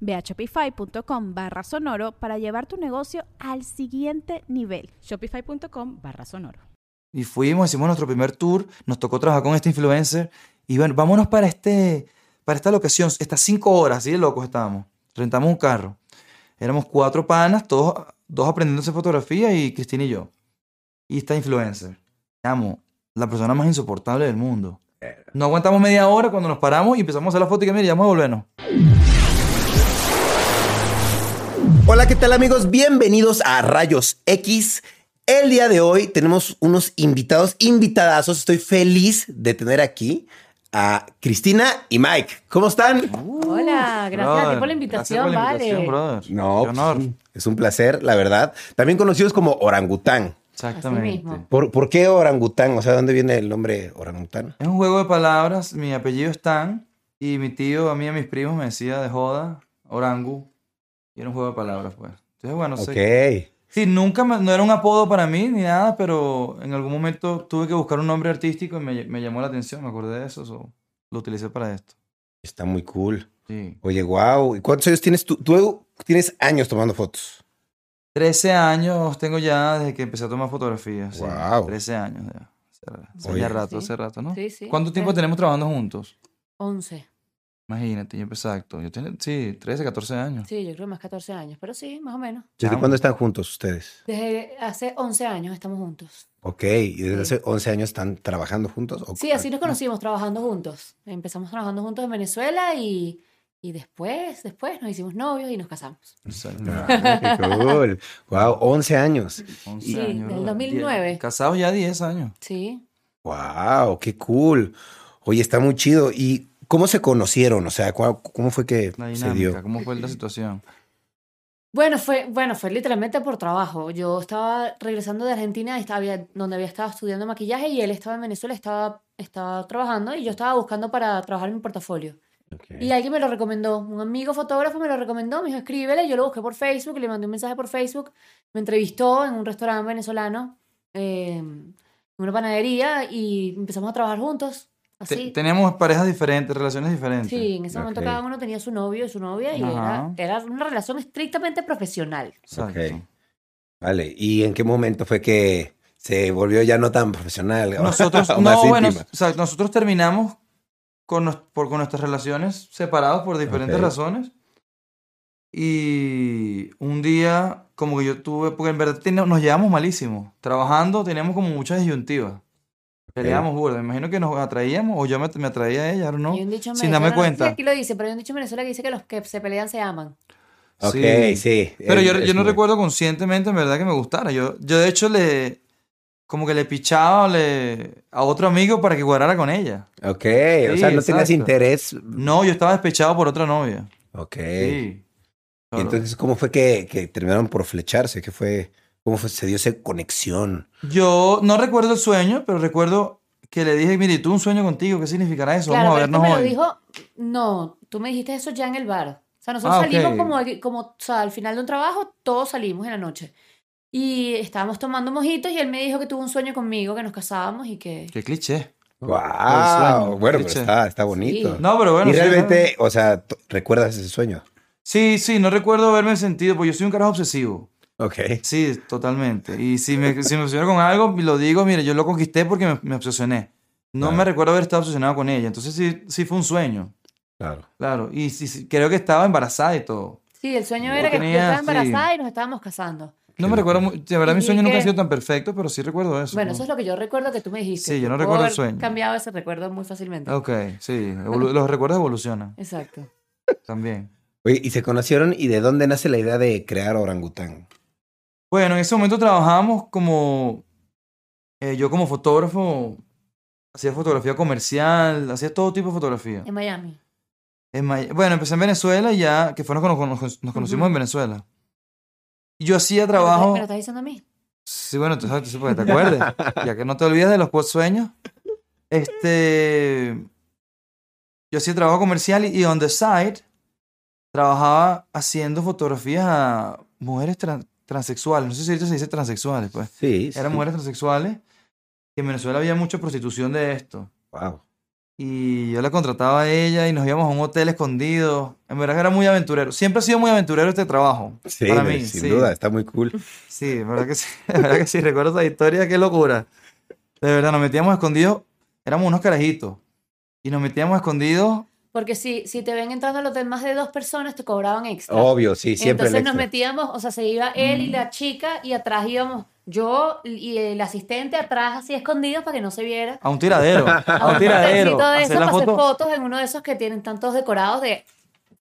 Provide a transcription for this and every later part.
Ve a shopify.com barra sonoro para llevar tu negocio al siguiente nivel. Shopify.com barra sonoro. Y fuimos, hicimos nuestro primer tour, nos tocó trabajar con este influencer y bueno, vámonos para, este, para esta locación, estas cinco horas, así de locos estábamos. Rentamos un carro. Éramos cuatro panas, todos, dos aprendiéndose fotografía y Cristina y yo. Y esta influencer. Amo, la persona más insoportable del mundo. No aguantamos media hora cuando nos paramos y empezamos a hacer la foto y que mira, ya vamos a volvernos. Hola, ¿qué tal amigos? Bienvenidos a Rayos X. El día de hoy tenemos unos invitados, invitadazos. Estoy feliz de tener aquí a Cristina y Mike. ¿Cómo están? Hola, gracias a ti por la invitación, por la vale. invitación, brother. No, Qué honor. pues, es un placer, la verdad. También conocidos como orangután. Exactamente. ¿Por, por qué orangután? O sea, ¿de dónde viene el nombre orangután? Es un juego de palabras. Mi apellido es Tan y mi tío, a mí y a mis primos me decía de joda, orangu. Y era un juego de palabras, pues. Entonces, bueno, Ok. sé. Sí, nunca, me- no era un apodo para mí ni nada, pero en algún momento tuve que buscar un nombre artístico y me, me llamó la atención, me acordé de eso, so, lo utilicé para esto. Está muy cool. Sí. Oye, wow. ¿Y cuántos años tienes tú? Tú tienes años tomando fotos. 13 años tengo ya desde que empecé a tomar fotografías. sí. Guau. 13 años ya. Hace- Hace Oye. ya rato, Sí. hace rato, ¿no? Sí, sí. ¿Cuánto tiempo tenemos trabajando juntos? 11. Imagínate, yo exacto. Yo tenía, sí, 13, 14 años. Sí, yo creo más 14 años, pero sí, más o menos. ¿Desde cuándo están juntos ustedes? Desde hace 11 años estamos juntos. Ok. ¿Y desde Sí. hace 11 años están trabajando juntos? ¿O- Sí, así nos conocimos, trabajando juntos. Empezamos trabajando juntos en Venezuela y, y después, después nos hicimos novios y nos casamos. Exacto. Ah, qué cool. Wow, 11 años. 11 Sí, años. del bro. 2009. Die- Casados ya 10 años. Sí. Wow, qué cool. Oye, está muy chido. ¿Y cómo se conocieron? O sea, ¿cuál- ¿cómo fue que La se dio? dinámica, ¿cómo fue la situación? Bueno, fue, bueno, fue literalmente por trabajo. Yo estaba regresando de Argentina, estaba, donde había estado estudiando maquillaje, y él estaba en Venezuela, estaba, estaba trabajando, y yo estaba buscando para trabajar en mi portafolio. Ok. Y alguien me lo recomendó, un amigo fotógrafo me lo recomendó, me dijo, escríbele, yo lo busqué por Facebook, le mandé un mensaje por Facebook, me entrevistó en un restaurante venezolano, eh, en una panadería, y empezamos a trabajar juntos, así. teníamos parejas diferentes, relaciones diferentes. Sí, en ese momento cada uno tenía su novio y su novia, y era, era una relación estrictamente profesional. Exacto. Ok. Vale. ¿Y en qué momento fue que se volvió ya no tan profesional? Nosotros, o más no, bueno, o sea, nosotros terminamos con, nos- por, con nuestras relaciones separados por diferentes Ok. razones. Y un día, como que yo tuve, porque en verdad nos llevamos malísimo. Trabajando teníamos como muchas disyuntivas. Peleábamos burda. Me imagino que nos atraíamos o yo me, me atraía a ella, ¿no? Hay un dicho en Sin Venezuela, darme no sé si cuenta. aquí lo dice, pero hay un dicho en Venezuela que dice que los que se pelean se aman. Ok, Sí. sí. Pero Es- yo, es yo no muy- recuerdo conscientemente, en verdad, que me gustara. Yo, yo de hecho, le como que le pichaba le, a otro amigo para que cuadrara con ella. Ok, o Sí, sea, no tenías exacto. interés. No, yo estaba despechado por otra novia. Ok. Sí. Y Claro. entonces, ¿cómo fue que, que terminaron por flecharse? ¿Qué fue? ¿Cómo fue, se dio esa conexión? Yo no recuerdo el sueño, pero recuerdo que le dije, mire, tuve un sueño contigo, ¿qué significará eso? Claro, Vamos a pero vernos me lo hoy. dijo, no, tú me dijiste eso ya en el bar. O sea, nosotros Ah, salimos como, como, o sea, al final de un trabajo, todos salimos en la noche. Y estábamos tomando mojitos y él me dijo que tuvo un sueño conmigo, que nos casábamos y que... Qué cliché. ¡Wow! Bueno, pero cliché. está, está bonito. Sí. No, pero bueno. y sí, realmente, o sea, ¿recuerdas ese sueño? Sí, sí, no recuerdo haberme sentido, porque yo soy un carajo obsesivo. Ok. Sí, totalmente. Y si me, si me obsesiono con algo, lo digo, mire, yo lo conquisté porque me, me obsesioné. No Claro. me recuerdo haber estado obsesionado con ella. Entonces sí, sí fue un sueño. Claro. Claro. Y sí, sí, creo que estaba embarazada y todo. Sí, el sueño era que yo estaba sí. embarazada y nos estábamos casando. No me recuerdo, de verdad mi sueño nunca ha sido tan perfecto, pero sí recuerdo eso. Bueno, eso es lo que yo recuerdo que tú me dijiste. Sí, yo no recuerdo el sueño. cambiado ese recuerdo muy fácilmente. Ok, sí, los recuerdos evolucionan Exacto. también. Oye, ¿y se conocieron? ¿Y de dónde nace la idea de crear orangután? Bueno, en ese momento trabajábamos como, eh, yo como fotógrafo, hacía fotografía comercial, hacía todo tipo de fotografía. En Miami. En May- bueno, empecé en Venezuela y ya, que fue nos, nos, nos conocimos en Venezuela. Y yo hacía ¿Me lo trabajo... ¿Me lo estás diciendo a mí? Sí, bueno, tú sabes, tú sabes, te acuerdes, ya que no te olvides de los post sueños. Este, yo hacía trabajo comercial y, y on the side trabajaba haciendo fotografías a mujeres tran- transexuales. No sé si ahorita se dice transexuales, pues. Sí. Eran mujeres transexuales. En Venezuela había mucha prostitución de esto. Wow. Y yo la contrataba a ella y nos íbamos a un hotel escondido. En verdad que era muy aventurero. Siempre ha sido muy aventurero este trabajo. Sí, para mí, sin sí. duda, está muy cool. Sí, verdad que sí. Verdad que sí. Recuerdo esa historia, qué locura. De verdad, nos metíamos escondidos. Éramos unos carajitos. Y nos metíamos escondidos. Porque si, si te ven entrando al hotel más de dos personas, te cobraban extra. Obvio, sí, siempre el Entonces nos metíamos, o sea, se iba él y Mm. la chica y atrás íbamos yo y el asistente atrás así escondidos para que no se viera. A un tiradero. A un tiradero. de Hacer eso para hacer foto. fotos en uno de esos que tienen tantos decorados de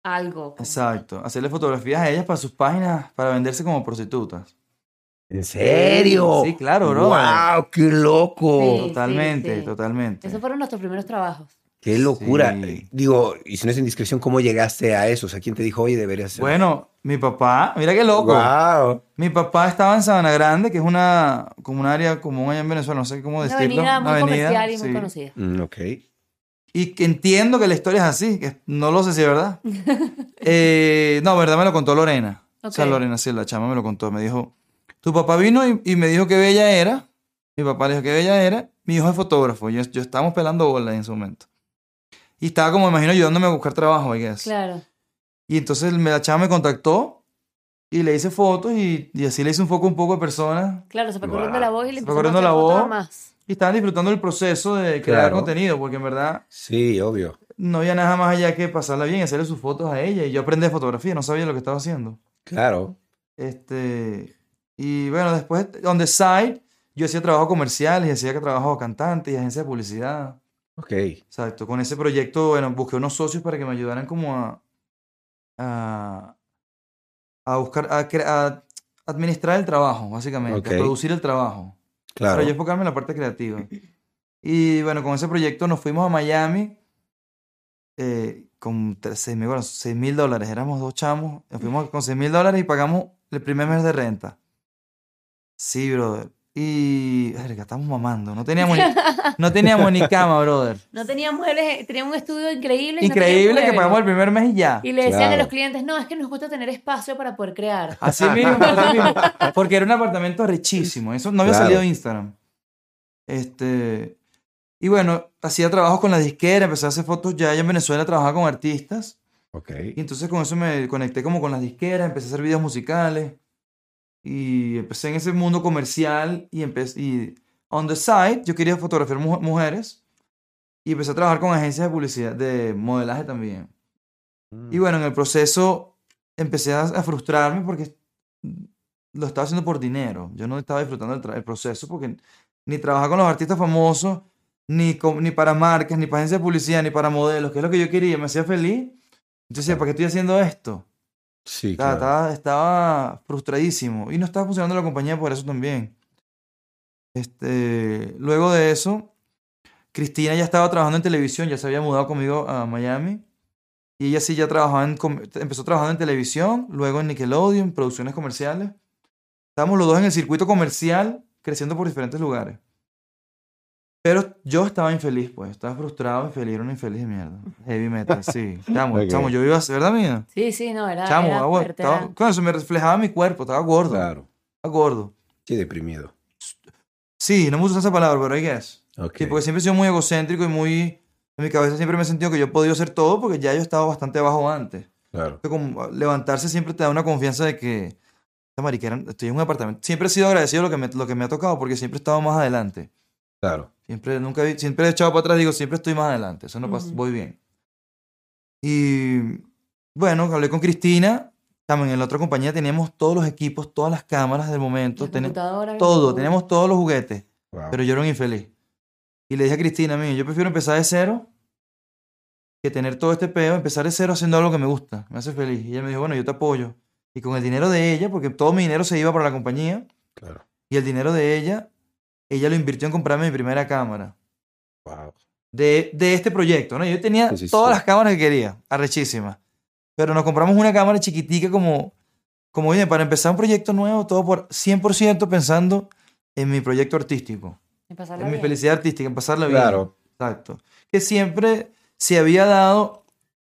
algo. Exacto. Hacerle fotografías a ellas para sus páginas, para venderse como prostitutas. ¿En serio? Sí, claro, bro. ¡Wow! ¡Qué loco! Sí. Totalmente, sí. totalmente. Esos fueron nuestros primeros trabajos. ¡Qué locura! Sí. Digo, y si no es indiscreción, ¿cómo llegaste a eso? O sea, ¿quién te dijo, oye, deberías hacer? Bueno, mi papá, mira qué loco. ¡Wow! Mi papá estaba en Sabana Grande, que es una, como un área común allá en Venezuela, no sé cómo Una decirlo. avenida muy comercial y muy sí. conocida. Mm, ok. Y que entiendo que la historia es así, que no lo sé si es verdad. Eh, no, verdad me lo contó Lorena. O sea, Ok. Lorena, sí, la chama me lo contó. Me dijo, tu papá vino y, y me dijo que bella era. Mi papá le dijo que bella era. Mi hijo es fotógrafo. Yo, yo estábamos pelando bolas en ese momento. Y estaba como, me imagino, ayudándome a buscar trabajo, I guess. Claro. Y entonces me- la chama me contactó y le hice fotos y, y así le hice un foco un poco de personas. Claro, se fue Wow. corriendo la voz y le a hacer la voz. más. Y estaban disfrutando del proceso de crear Claro. contenido, porque en verdad Sí, obvio. no había nada más allá que pasarla bien, hacerle sus fotos a ella. Y yo aprendí de fotografía, no sabía lo que estaba haciendo. Claro. Este, y bueno, después, on the side, yo hacía trabajo comercial y hacía que trabajo cantante y agencia de publicidad. Ok. Exacto. Con ese proyecto, bueno, busqué unos socios para que me ayudaran como a, a, a buscar, a, a administrar el trabajo, básicamente, a producir el trabajo. Claro. Para yo enfocarme en la parte creativa. Y bueno, con ese proyecto nos fuimos a Miami eh, con 6 mil bueno, seis mil dólares. Éramos dos chamos. Nos fuimos con 6 mil dólares y pagamos el primer mes de renta. Sí, brother. Y. Verga, estamos mamando. No teníamos ni, no teníamos ni cama, brother. No tenía muebles, teníamos un estudio increíble. no Increíble teníamos que pagamos el primer mes y ya. Y le decían Claro. a los clientes, no, es que nos gusta tener espacio para poder crear. Así mismo, así mismo. Porque era un apartamento richísimo. Eso no había Claro. salido en Instagram. Este. Y bueno, hacía trabajo con la disquera, empecé a hacer fotos ya allá en Venezuela, trabajaba con artistas. Ok. Y entonces con eso me conecté como con las disqueras, empecé a hacer videos musicales. Y empecé en ese mundo comercial y empecé. Y on the side, yo quería fotografiar mu- mujeres. Y empecé a trabajar con agencias de publicidad, de modelaje también. Mm. Y bueno, en el proceso empecé a, a frustrarme porque lo estaba haciendo por dinero. Yo no estaba disfrutando el, el proceso porque ni trabajaba con los artistas famosos, ni, con- ni para marcas, ni para agencias de publicidad, ni para modelos, que es lo que yo quería. Me hacía feliz. Entonces, ¿para qué estoy haciendo esto? Sí, Estaba, claro. estaba, estaba frustradísimo. Y no estaba funcionando la compañía por eso también. Este, luego de eso, Cristina ya estaba trabajando en televisión, ya se había mudado conmigo a Miami. Y ella sí ya trabajaba en, empezó trabajando en televisión, luego en Nickelodeon, producciones comerciales. Estábamos los dos en el circuito comercial, creciendo por diferentes lugares. Pero yo estaba infeliz, pues. Estaba frustrado, infeliz. Era un infeliz de mierda. Heavy metal, sí. Chamo, Ok. chamo, yo iba. ¿Verdad, mía? Sí, sí, no, era, Chamo, era agua, estaba- con eso me reflejaba mi cuerpo, estaba gordo. Claro. Estaba gordo. Sí, deprimido. Sí, no me gusta esa palabra, pero I guess. Ok. Sí, porque siempre he sido muy egocéntrico y muy... En mi cabeza siempre me he sentido que yo he podido hacer todo porque ya yo estaba bastante abajo antes. Claro. Como levantarse siempre te da una confianza de que... Esta mariquera, estoy en un apartamento. Siempre he sido agradecido lo que me, lo que me ha tocado porque siempre he estado más adelante. Claro. Siempre, nunca, he- siempre he echado para atrás, digo, siempre estoy más adelante. Eso no pasa, Ujú. voy bien. Y bueno, hablé con Cristina chamo, en la otra compañía teníamos todos los equipos, todas las cámaras del momento, todo, todo. teníamos todos los juguetes, Wow. pero yo era un infeliz. Y le dije a Cristina, mí, yo prefiero empezar de cero que tener todo este peo, empezar de cero haciendo algo que me gusta, me hace feliz. Y ella me dijo, bueno, yo te apoyo. Y con el dinero de ella, porque todo mi dinero se iba para la compañía, Claro. y el dinero de ella, ella lo invirtió en comprarme mi primera cámara Wow. de, de este proyecto, ¿no? Yo tenía Sí, sí, todas sí. las cámaras que quería, arrechísimas. Pero nos compramos una cámara chiquitica como, como oye, para empezar un proyecto nuevo, todo por 100% pensando en mi proyecto artístico, pasarla en mi bien. felicidad artística, en pasarla bien. Claro. Exacto. Que siempre se había dado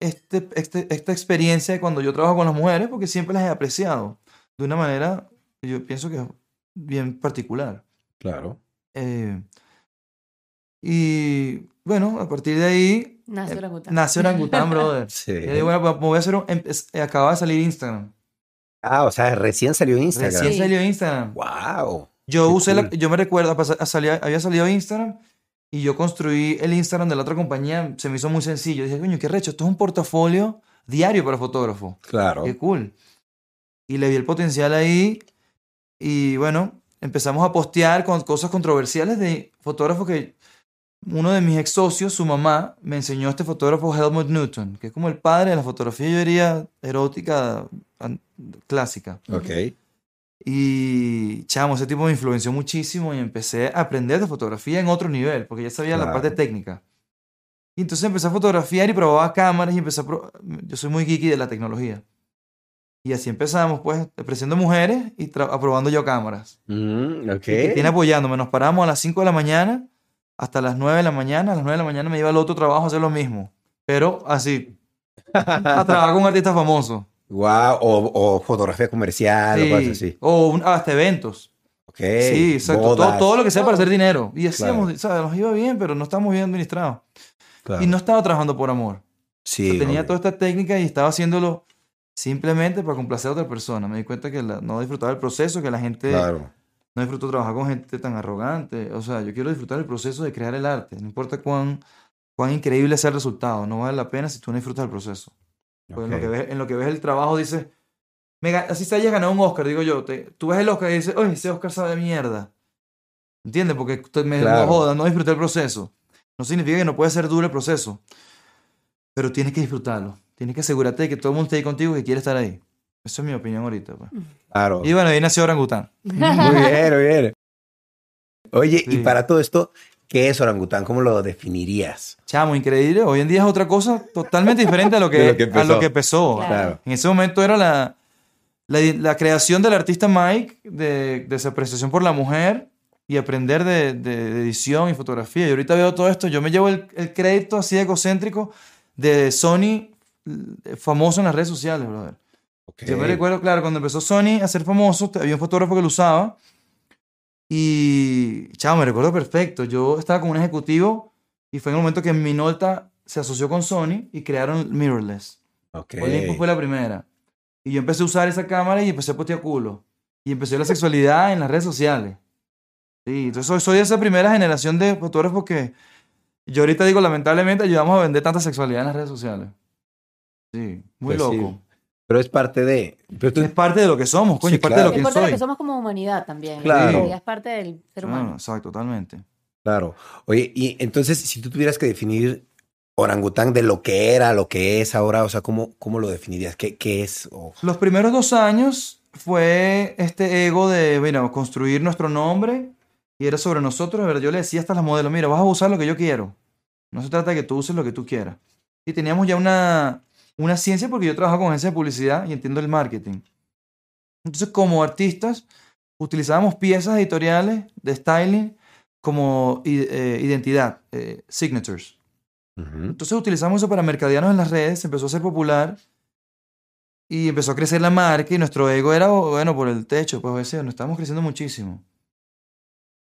este, este- esta experiencia de cuando yo trabajo con las mujeres, porque siempre las he apreciado de una manera, yo pienso que es bien particular. Claro. Eh, y bueno, a partir de ahí Nace eh, orangután. nace Orangután, brother. Sí. Y digo, bueno, pues, me voy a hacer un, em- eh, acaba de salir Instagram. Ah, o sea, recién salió Instagram. Recién Sí. salió Instagram. Wow. Yo Qué usé la- cool. yo me recuerdo, salía- había salido Instagram y yo construí el Instagram de la otra compañía. Se me hizo muy sencillo. Dije, coño, qué recho, esto es un portafolio diario para fotógrafo. Claro. Qué cool. Y le vi el potencial ahí. Y bueno, empezamos a postear con cosas controversiales de fotógrafos que uno de mis ex socios, su mamá, me enseñó a este fotógrafo Helmut Newton, que es como el padre de la fotografía, yo diría, erótica clásica. Ok. Y chamo, ese tipo me influenció muchísimo y empecé a aprender de fotografía en otro nivel, porque ya sabía la Claro. parte técnica. Y entonces empecé a fotografiar y probaba cámaras y empecé a... Yo soy muy geeky de la tecnología. Y así empezamos, pues, apreciando mujeres y aprobando yo cámaras. Mm, ok. Y Cristina apoyándome. Nos paramos a las 5 de la mañana hasta las 9 de la mañana. A las 9 de la mañana me iba al otro trabajo a hacer lo mismo. Pero así, a trabajar con un artista famoso. Wow. O, o fotografía comercial o cosas Sí. así. O un- hasta eventos. Ok. Sí, exacto. Todo, todo lo que sea para hacer dinero. Y hacíamos, Claro. ¿sabes? Nos iba bien, pero no estábamos bien administrados. Claro. Y no estaba trabajando por amor. Sí. O sea, tenía toda esta técnica y estaba haciéndolo simplemente para complacer a otra persona. Me di cuenta que la- no disfrutaba el proceso, que la gente Claro. no disfruto trabajar con gente tan arrogante. O sea, yo quiero disfrutar el proceso de crear el arte. No importa cuán, cuán increíble sea el resultado. No vale la pena si tú no disfrutas el proceso. Pues en, lo Ok. que ves, en lo que ves el trabajo dices, me así se haya ganado un Oscar, digo yo. te- tú ves el Oscar y dices, oye, ese Oscar sabe de mierda. ¿Entiendes? Porque me Claro. no joda, no disfruté el proceso. No significa que no puede ser duro el proceso. Pero tienes que disfrutarlo. Tienes que asegurarte de que todo el mundo esté ahí contigo y que quiere estar ahí. Esa es mi opinión ahorita. pues. Claro. Y bueno, ahí nació Orangután. Muy bien, muy bien. Oye, y Sí. para todo esto, ¿qué es orangután? ¿Cómo lo definirías? Chamo, increíble. Hoy en día es otra cosa totalmente diferente a lo que, lo que a empezó. lo que empezó. Claro. En ese momento era la, la, la creación del artista Mike, de, de su apreciación por la mujer y aprender de, de- de edición y fotografía. Y ahorita veo todo esto, yo me llevo el, el crédito así egocéntrico de Sony famoso en las redes sociales, brother. Ok. Yo me recuerdo, claro, cuando empezó Sony a ser famoso, había un fotógrafo que lo usaba. Y, chao, me recuerdo perfecto. Yo estaba con un ejecutivo y fue en el momento que Minolta se asoció con Sony y crearon Mirrorless. Ok. Olympus fue la primera. Y yo empecé a usar esa cámara y empecé a postear culo. Y empecé la sexualidad en las redes sociales. Sí, entonces soy, soy de esa primera generación de fotógrafos que yo ahorita digo, lamentablemente, ayudamos a vender tanta sexualidad en las redes sociales. Sí, muy Pues sí. loco. Pero es parte de... Pero tú- Es parte de lo que somos, coño, Sí, es parte claro. de Es lo parte que de lo que somos como humanidad también. Claro. Es parte del ser humano. exacto, totalmente. Claro. Oye, y entonces, si tú tuvieras que definir orangután de lo que era, lo que es ahora, o sea, ¿cómo, cómo lo definirías? ¿Qué, qué es? Los primeros dos años fue este ego de, mira, construir nuestro nombre y era sobre nosotros. De verdad, yo le decía hasta las modelos, mira, vas a usar lo que yo quiero. No se trata de que tú uses lo que tú quieras. Y teníamos ya una, una ciencia porque yo trabajo con agencia de publicidad y entiendo el marketing. Entonces, como artistas, utilizábamos piezas editoriales de styling como eh, identidad, eh, signatures. Entonces utilizamos eso para mercadearnos en las redes, se empezó a ser popular y empezó a crecer la marca y nuestro ego era, bueno, por el techo, pues a veces nos estábamos creciendo muchísimo.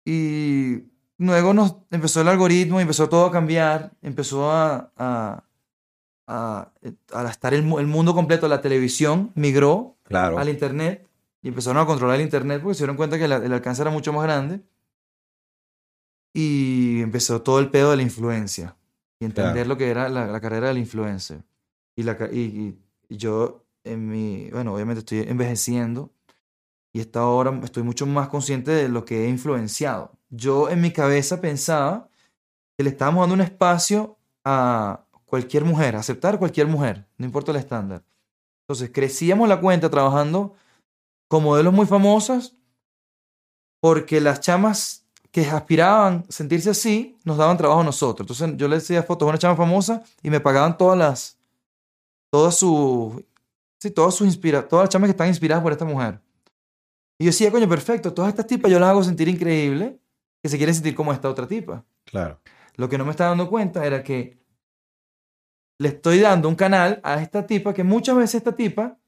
Y luego nos empezó el algoritmo empezó todo a cambiar, empezó a, a, a, a estar el, el mundo completo, la televisión migró Claro. al internet y empezaron a controlar el internet porque se dieron cuenta que la- el alcance era mucho más grande y empezó todo el pedo de la influencia y entender Claro. lo que era la, la carrera del influencer y, la, y, y- yo en mi, bueno, obviamente estoy envejeciendo y esta ahora estoy mucho más consciente de lo que he influenciado. Yo en mi cabeza pensaba que le estábamos dando un espacio a cualquier mujer, aceptar cualquier mujer, no importa el estándar. Entonces crecíamos la cuenta trabajando con modelos muy famosas porque las chamas que aspiraban sentirse así nos daban trabajo a nosotros. Entonces yo le decía fotos a una chama famosa y me pagaban todas las, todas sus, sí, todas sus inspira, todas las chamas que están inspiradas por esta mujer. Y yo decía, coño, perfecto, todas estas tipas yo las hago sentir increíble, que se quieren sentir como esta otra tipa. Claro. Lo que no me estaba dando cuenta era que le estoy dando un canal a esta tipa que muchas veces esta tipa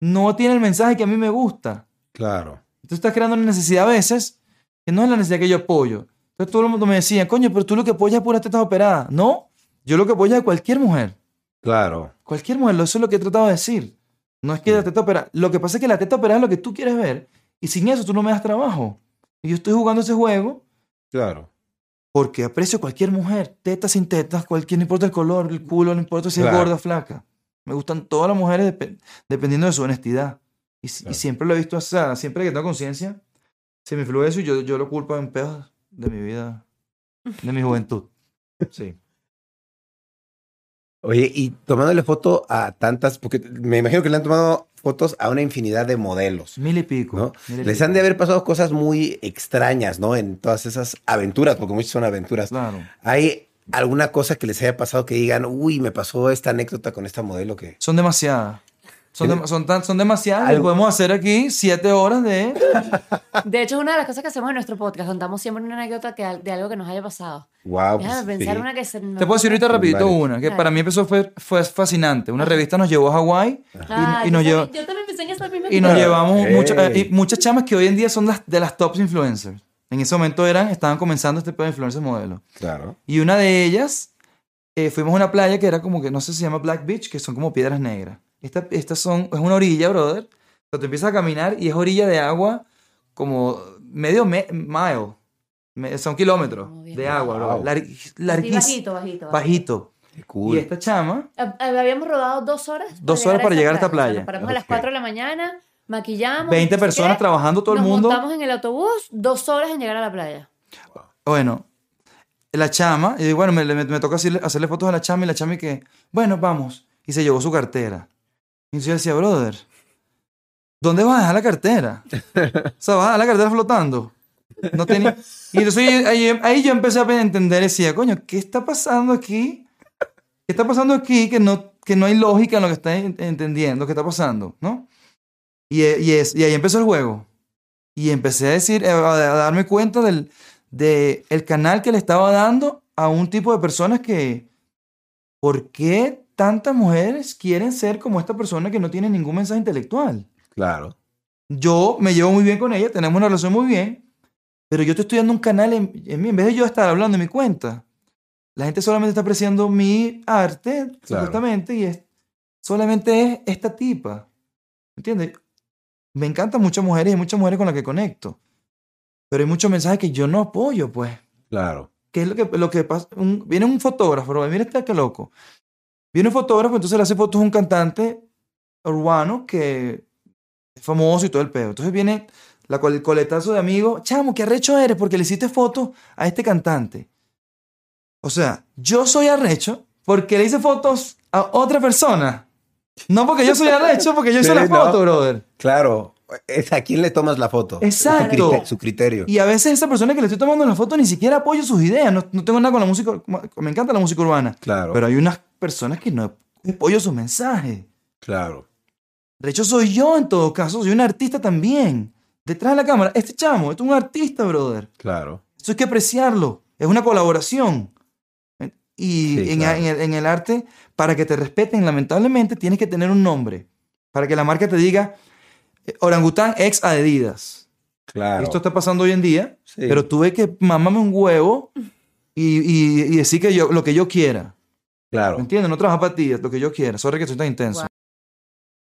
no tiene el mensaje que a mí me gusta. Claro. Entonces estás creando una necesidad a veces que no es la necesidad que yo apoyo. Entonces todo el mundo me decía, coño, pero tú lo que apoyas es puras tetas operadas. No, yo lo que apoyo es cualquier mujer. Claro. Cualquier mujer, eso es lo que he tratado de decir. No es que la teta operada. Lo que pasa es que la teta operada es lo que tú quieres ver. Y sin eso tú no me das trabajo. Y yo estoy jugando ese juego Claro. Porque aprecio cualquier mujer. Teta sin tetas, cualquier, no importa el color, el culo, no importa si es gorda o flaca. Me gustan todas las mujeres dep- dependiendo de su honestidad. Y, siempre lo he visto, o sea, siempre que tengo conciencia, se me influye eso y yo, yo lo culpo en pedos de mi vida, de mi juventud. Sí. Oye, y tomándole foto a tantas, porque me imagino que le han tomado fotos a una infinidad de modelos. Mil y pico. ¿no? mil y Les pico. han de haber pasado cosas muy extrañas, ¿no? En todas esas aventuras, porque muchas son aventuras. Claro. ¿Hay alguna cosa que les haya pasado que digan, uy, me pasó esta anécdota con esta modelo que... Son demasiadas. Son, ¿Tiene- dem- son, tan, son demasiadas. y Algo- podemos hacer aquí siete horas de... De hecho, es una de las cosas que hacemos en nuestro podcast. Contamos siempre una anécdota que, de algo que nos haya pasado. Wow. Déjame pensar una que se nos- Te puedo decir ahorita rapidito Vale. una, que para mí empezó fue, fue fascinante. Una revista nos llevó a Hawái Ah, y, y nos yo, llevó, también, yo también pensé en esa misma y nos llevamos muchas, eh, y muchas chamas que hoy en día son las, de las tops influencers. En ese momento eran, estaban comenzando este pedo de influencers modelo. Claro. Y una de ellas, eh, fuimos a una playa que era como que, no sé si se llama Black Beach, que son como piedras negras. Esta, estas son, es una orilla, brother. O sea, tú empiezas a caminar y es orilla de agua como medio me- mile. Me- son kilómetros de agua, Wow. brother. Lar- Sí, larguísimo. bajito, bajito, Bajito. Qué cool. Y esta chama, Ah, ah, Habíamos rodado dos horas. Dos horas para llegar a esta sea, playa. nos paramos a las Ok. 4 de la mañana, maquillamos. 20 no sé personas qué, trabajando, todo el nos mundo. montamos en el autobús, dos horas en llegar a la playa. Bueno, la chama, y bueno, me, me, me toca hacerle, hacerle fotos a la chama y la chama y que, bueno, vamos. Y se llevó su cartera. Y yo decía, brother, ¿dónde vas a dejar la cartera? O sea, vas a dejar la cartera flotando. No tenía... Y entonces ahí, ahí yo empecé a entender, decía, coño, ¿qué está pasando aquí? ¿Qué está pasando aquí que no, que no hay lógica en lo que está en- entendiendo, qué está pasando, ¿no? Y, y, es, y ahí empezó el juego. Y empecé a decir, a, a darme cuenta del de el canal que le estaba dando a un tipo de personas que, ¿por qué tantas mujeres quieren ser como esta persona que no tiene ningún mensaje intelectual? Claro. Yo me llevo muy bien con ella, tenemos una relación muy bien, pero yo te estoy dando un canal en, en mí, en vez de yo estar hablando de mi cuenta. La gente solamente está apreciando mi arte, supuestamente, y es, solamente es esta tipa. ¿Entiendes? Me encantan muchas mujeres y hay muchas mujeres con las que conecto. Pero hay muchos mensajes que yo no apoyo, pues. Claro. ¿Qué es lo que, lo que pasa? Un- viene un fotógrafo, mira este que loco. Viene un fotógrafo, entonces le hace fotos a un cantante urbano que es famoso y todo el pedo. Entonces viene la, el coletazo de amigos, chamo, qué arrecho eres porque le hiciste fotos a este cantante. O sea, yo soy arrecho porque le hice fotos a otra persona. No porque yo soy arrecho, porque yo hice Sí, la no. foto, brother. Claro. Es a quién le tomas la foto. Su Exacto. Su criterio. Y a veces esa persona que le estoy tomando la foto ni siquiera apoyo sus ideas. No, no tengo nada con la música. Me encanta la música urbana. Claro. Pero hay unas personas que no apoyo sus mensajes. Claro. De hecho, soy yo en todo caso. Soy un artista también. Detrás de la cámara. Este chamo, este es un artista, brother. Claro. Eso hay que apreciarlo. Es una colaboración. Y Sí, en, claro. en el, en el arte, para que te respeten, lamentablemente, tienes que tener un nombre. Para que la marca te diga eh, orangután ex Adidas. Claro. Esto está pasando hoy en día, Sí. pero tuve que mamarme un huevo y, y- y decir que yo, lo que yo quiera. Claro. ¿Me entiendes? No trabajar para ti, es lo que yo quiera. Sorry que soy tan intenso. Guau.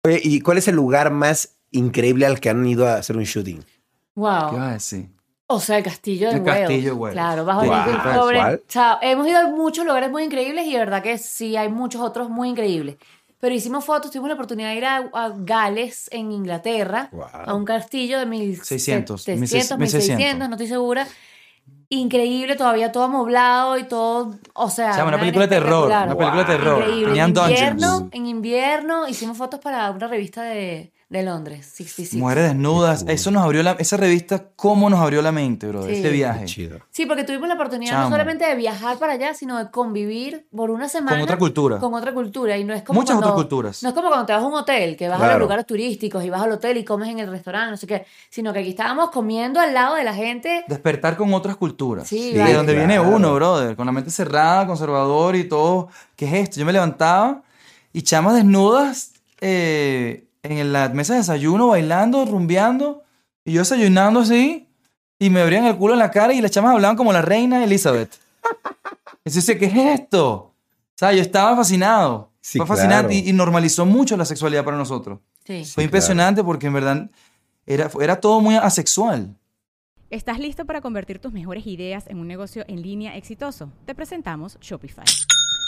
Oye, ¿y cuál es el lugar más increíble al que han ido a hacer un shooting? Wow. ¿Qué vas a decir? O sea, el castillo de El Wales. castillo de Wales. Claro, bajo Guau, el cobre. ¿cuál? O sea, hemos ido a muchos lugares muy increíbles y de verdad que sí hay muchos otros muy increíbles. Pero hicimos fotos, tuvimos la oportunidad de ir a, a Gales, en Inglaterra, Wow. a un castillo de 600, 1600, 1600, 1600, no estoy segura. Increíble, todavía todo amoblado y todo, o sea... O sea, una película de terror, una película de terror. Increíble. Tenían en invierno, en invierno hicimos fotos para una revista de, de Londres, 66. Mujeres desnudas. Eso nos abrió la, esa revista, ¿cómo nos abrió la mente, bro? Sí. Este viaje. Chido. Sí, porque tuvimos la oportunidad Chamo. no solamente de viajar para allá, sino de convivir por una semana. otra cultura. Con otra cultura. Y no es como Muchas cuando- otras culturas. No es como cuando te vas a un hotel, que vas a los lugares turísticos y vas al hotel y comes en el restaurante, no sé qué. Sino que aquí estábamos comiendo al lado de la gente. Despertar con otras culturas. Sí, de vale. donde claro. viene uno, brother. Con la mente cerrada, conservador y todo. ¿Qué es esto? Yo me levantaba y chamas desnudas eh, en la mesa de desayuno, bailando, rumbeando. Y yo desayunando así. Y me abrían el culo en la cara y las chamas hablaban como la reina Elizabeth. Y yo decía, ¿qué es esto? O sea, yo estaba fascinado. Sí, Fue fascinante claro. y, y normalizó mucho la sexualidad para nosotros. Sí. Sí, Fue impresionante porque en verdad era, era todo muy asexual. ¿Estás listo para convertir tus mejores ideas en un negocio en línea exitoso? Te presentamos Shopify.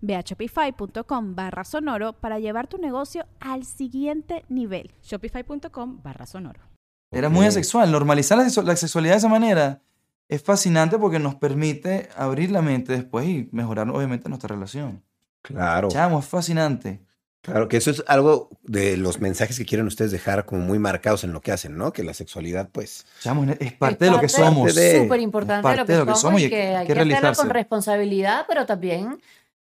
Ve a shopify.com barra sonoro para llevar tu negocio al siguiente nivel. Shopify.com barra sonoro. Era muy asexual. Normalizar la, sexu- la sexualidad de esa manera es fascinante porque nos permite abrir la mente después y mejorar, obviamente, nuestra relación. Claro. Chamo, es fascinante. Claro, que eso es algo de los mensajes que quieren ustedes dejar como muy marcados en lo que hacen, ¿no? Que la sexualidad, pues. Chamo, es- es parte de lo que somos. de- Súper importante parte de lo que somos y que hay que, hacerlo con responsabilidad, pero también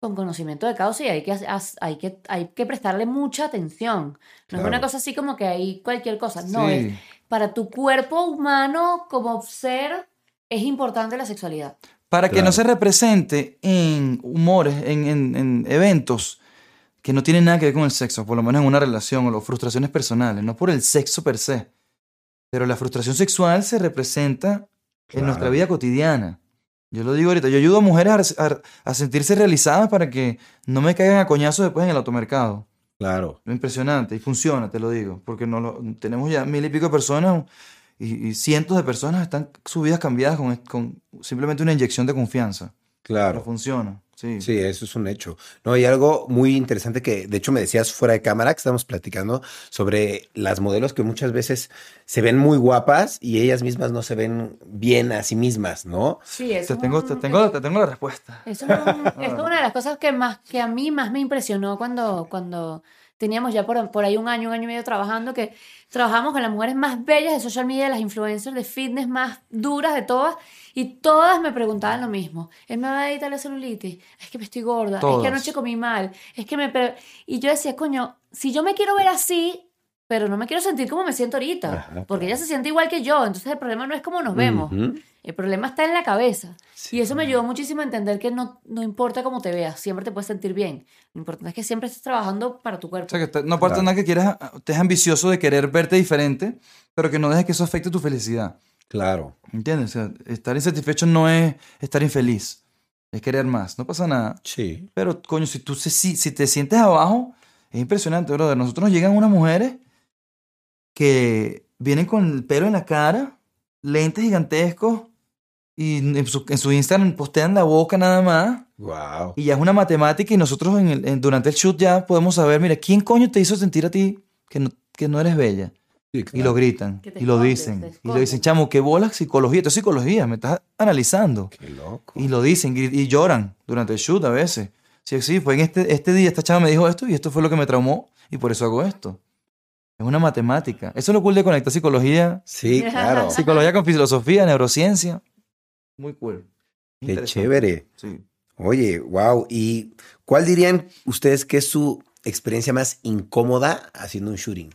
con conocimiento de causa y hay que, hay que, hay que prestarle mucha atención. No es una cosa así como que hay cualquier cosa. No, Sí. es para tu cuerpo humano como ser es importante la sexualidad. Para que no se represente en humores, en, en- en eventos que no tienen nada que ver con el sexo, por lo menos en una relación o las frustraciones personales, no por el sexo per se. Pero la frustración sexual se representa en nuestra vida cotidiana. Yo lo digo ahorita, yo ayudo a mujeres a, a- a sentirse realizadas para que no me caigan a coñazos después en el automercado. Claro. Lo impresionante y funciona, te lo digo, porque no lo, tenemos ya mil y pico de personas y, y cientos de personas están sus vidas cambiadas con, con simplemente una inyección de confianza. Claro. funciona, sí. Sí, eso es un hecho. No, hay algo muy interesante que, de hecho, me decías fuera de cámara que estábamos platicando sobre las modelos que muchas veces se ven muy guapas y ellas mismas no se ven bien a sí mismas, ¿no? Sí, eso Te es tengo, te, tengo, te tengo la respuesta. Eso es, un- es una de las cosas que más que a mí más me impresionó cuando, cuando teníamos ya por, por ahí un año, un año y medio trabajando, que trabajamos con las mujeres más bellas de social media, las influencers de fitness más duras de todas, y todas me preguntaban lo mismo. Él me va a editar la celulitis, es que me estoy gorda, es que anoche comí mal, es que me... pre-". Y yo decía, coño, si yo me quiero ver así, pero no me quiero sentir como me siento ahorita, Ajá, porque ella se siente igual que yo, entonces el problema no es cómo nos vemos. El problema está en la cabeza. Sí. Y eso me ayudó muchísimo a entender que no, no importa cómo te veas, siempre te puedes sentir bien. Lo importante es que siempre estés trabajando para tu O cuerpo. sea, que te- no importa Claro. nada que quieras, estés ambicioso de querer verte diferente, pero que no dejes que eso afecte tu felicidad. Claro. ¿Entiendes? O sea, estar insatisfecho no es estar infeliz, es querer más. No pasa nada. Sí. Pero, coño, si tú se- si, si te sientes abajo, es impresionante, brother. Nosotros nos llegan unas mujeres que vienen con el pelo en la cara, lentes gigantescos, y en su, en su Instagram postean la boca nada más. Wow. Y ya es una matemática y nosotros en el- en- durante el shoot ya podemos saber, mira, ¿quién coño te hizo sentir a ti que no, que no eres bella? Y lo gritan, y lo escondes, dicen, te y lo dicen, chamo, qué bola psicología, esto es psicología, me estás analizando. Qué loco. Y lo dicen, y, y lloran durante el shoot a veces. Sí, sí, fue en este, este día, esta chava me dijo esto y esto fue lo que me traumó y por eso hago esto. Es una matemática. Eso es lo cool de conectar psicología, Sí, claro. psicología con filosofía, neurociencia. Muy cool. Qué chévere. Sí. Oye, wow. ¿Y cuál dirían ustedes que es su experiencia más incómoda haciendo un shooting?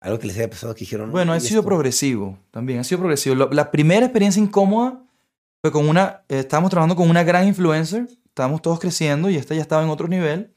Algo que les haya pasado que dijeron. Bueno, ha "¿Y sido esto?". progresivo también, ha sido progresivo. La primera experiencia incómoda fue con una, eh, estábamos trabajando con una gran influencer, estábamos todos creciendo y esta ya estaba en otro nivel.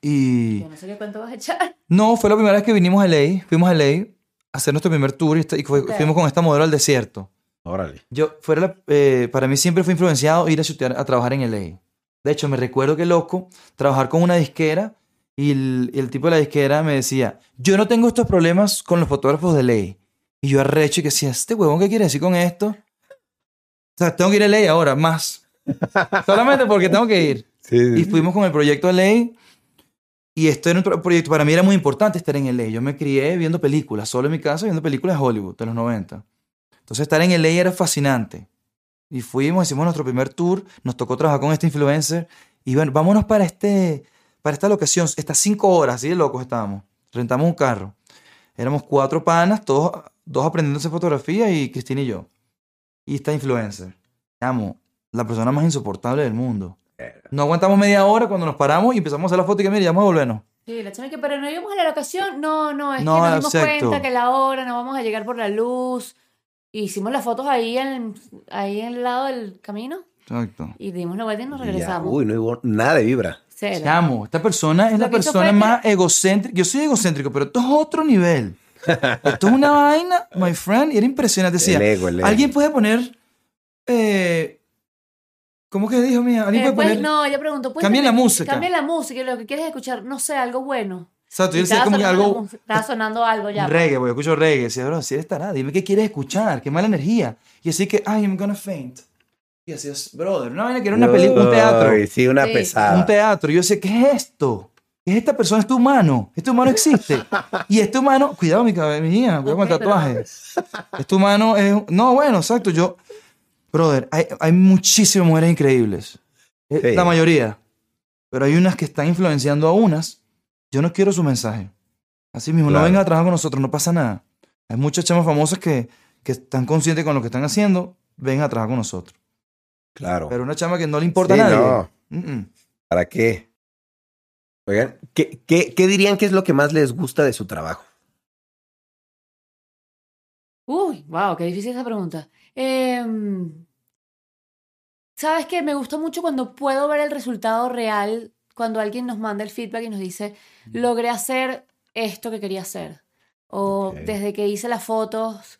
Y Yo no sé qué cuánto vas a echar. no, fue la primera vez que vinimos a LA, fuimos a LA a hacer nuestro primer tour y, fuimos con esta modelo al desierto. Órale. Yo, fuera la- eh, para mí siempre fue influenciado ir a, shootear- a trabajar en LA. De hecho, me recuerdo que loco, trabajar con una disquera y el, tipo de la disquera me decía, yo no tengo estos problemas con los fotógrafos de LA. Y yo arrecho y que decía, ¿este huevón qué quiere decir con esto? O sea, tengo que ir a LA ahora, más. Solamente porque tengo que ir. Sí, Y fuimos con el proyecto LA. Y esto era un pro- proyecto, para mí era muy importante estar en LA. Yo me crié viendo películas, solo en mi casa viendo películas de Hollywood de los 90. Entonces estar en LA era fascinante. Y fuimos, hicimos nuestro primer tour, nos tocó trabajar con este influencer. Y bueno, vámonos para, este, para esta locación, estas cinco horas, así de locos estábamos. Rentamos un carro. Éramos cuatro panas, todos, dos aprendiendo a hacer fotografía y Cristina y yo. Y esta influencer. Amo, la persona más insoportable del mundo. No aguantamos media hora cuando nos paramos y empezamos a hacer la foto y que mira, ya vamos a volvernos. Sí, la chama que, pero no íbamos a la locación. No, no, es No, que nos dimos exacto. cuenta que la hora no vamos a llegar por la luz. Hicimos las fotos ahí en, ahí en el lado del camino Exacto. y dimos la vuelta y nos Y ya, regresamos. Uy, no hubo nada de vibra. Cero. Chamo, esta persona es Lo la persona fue más egocéntrica. Yo soy egocéntrico, pero esto es otro nivel. esto es una vaina, my friend, y era impresionante. Decía, el ego, el ego. alguien puede poner. Eh, ¿Cómo que dijo mía? Alguien Eh, puede pues, poner. no, ella preguntó. ¿puedes Cambia la cambiar- música. Cambia la música y lo que quieres escuchar, no sé, algo bueno. Exacto, yo estaba como que algo. Estaba sonando algo ya. pues. Reggae, porque escucho reggae. Decía, bro, si eres tarada, dime qué quieres escuchar, qué mala energía. Y así que, ay, I'm gonna faint. Y así es, brother, una vaina que era una película, un teatro. Sí, una Sí. pesada. un teatro. Y yo decía, ¿qué es esto? ¿Qué es esta persona? ¿Este humano? ¿Este humano existe? Y este humano, cuidado mi cabeza, mía, cuidado con el Ok, pero- tatuaje. Este humano es, no, bueno, exacto, yo, brother, hay, hay muchísimas mujeres increíbles. Eh, Sí. La mayoría. Pero hay unas que están influenciando a unas. Yo no quiero su mensaje. Así mismo, Claro. no vengan a trabajar con nosotros, no pasa nada. Hay muchas chamas famosas que, que están conscientes con lo que están haciendo, vengan a trabajar con nosotros. Claro. Pero una chama que no le importa Sí, a nadie. no. mm-mm. ¿Para qué? Oigan, ¿qué, qué, qué dirían que es lo que más les gusta de su trabajo? Uy, wow, qué difícil esa pregunta. Em, Sabes que me gusta mucho cuando puedo ver el resultado real, cuando alguien nos manda el feedback y nos dice, logré hacer esto que quería hacer. O Ok. desde que hice las fotos.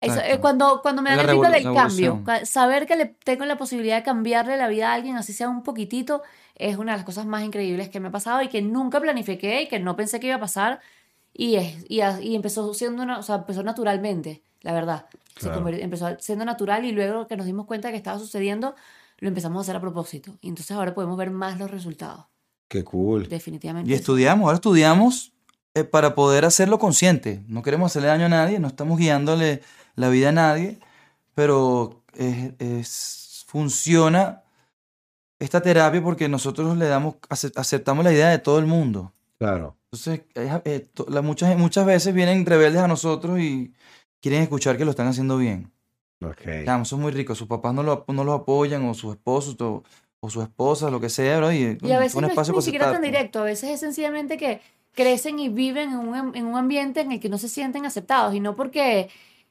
Eso, eh, cuando, cuando me dan la el feedback del cambio, saber que le tengo la posibilidad de cambiarle la vida a alguien, así sea un poquitito, es una de las cosas más increíbles que me ha pasado y que nunca planifiqué y que no pensé que iba a pasar. Y, es, y, y empezó siendo una, o sea, empezó naturalmente, la verdad. Se Claro. convirtió- empezó siendo natural y luego que nos dimos cuenta que estaba sucediendo, lo empezamos a hacer a propósito. Y entonces ahora podemos ver más los resultados, Qué cool. definitivamente. Y estudiamos, ahora estudiamos eh, para poder hacerlo consciente. No queremos hacerle daño a nadie, no estamos guiándole la vida a nadie, pero es- es- funciona esta terapia porque nosotros le damos, ace- aceptamos la idea de todo el mundo. Claro. Entonces, eh, eh, to- la- muchas, muchas veces vienen rebeldes a nosotros y quieren escuchar que lo están haciendo bien. Ok. Claro, son muy ricos, sus papás no lo, no los apoyan, o sus esposos, o, o sus esposas, lo que sea, bro, y, Y a veces un no es ni siquiera tan directo, a veces es sencillamente que crecen y viven en un, en un ambiente en el que no se sienten aceptados y no porque,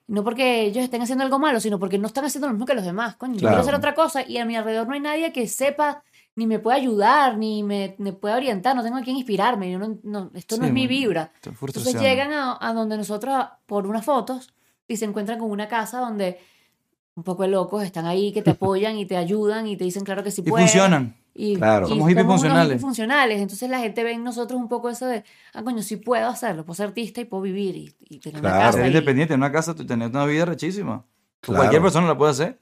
no porque ellos estén haciendo algo malo, sino porque no están haciendo lo mismo que los demás. Coño, yo Claro. quiero hacer otra cosa y a mi alrededor no hay nadie que sepa ni me pueda ayudar, ni me, me pueda orientar, no tengo a quien inspirarme, yo no, no- esto no es mi vibra. Entonces llegan a, a donde nosotros por unas fotos y se encuentran con una casa donde un poco de locos están ahí que te apoyan y te ayudan y te dicen claro que sí Y puedes. funcionan. Y, Claro. y Somos hippies funcionales. Entonces la gente ve en nosotros un poco eso de, ah, coño, sí puedo hacerlo, puedo ser artista y puedo vivir y, y tener Claro. una casa. Ser independiente en una casa, tú tener una vida rechísima. Claro. Cualquier persona lo puede hacer.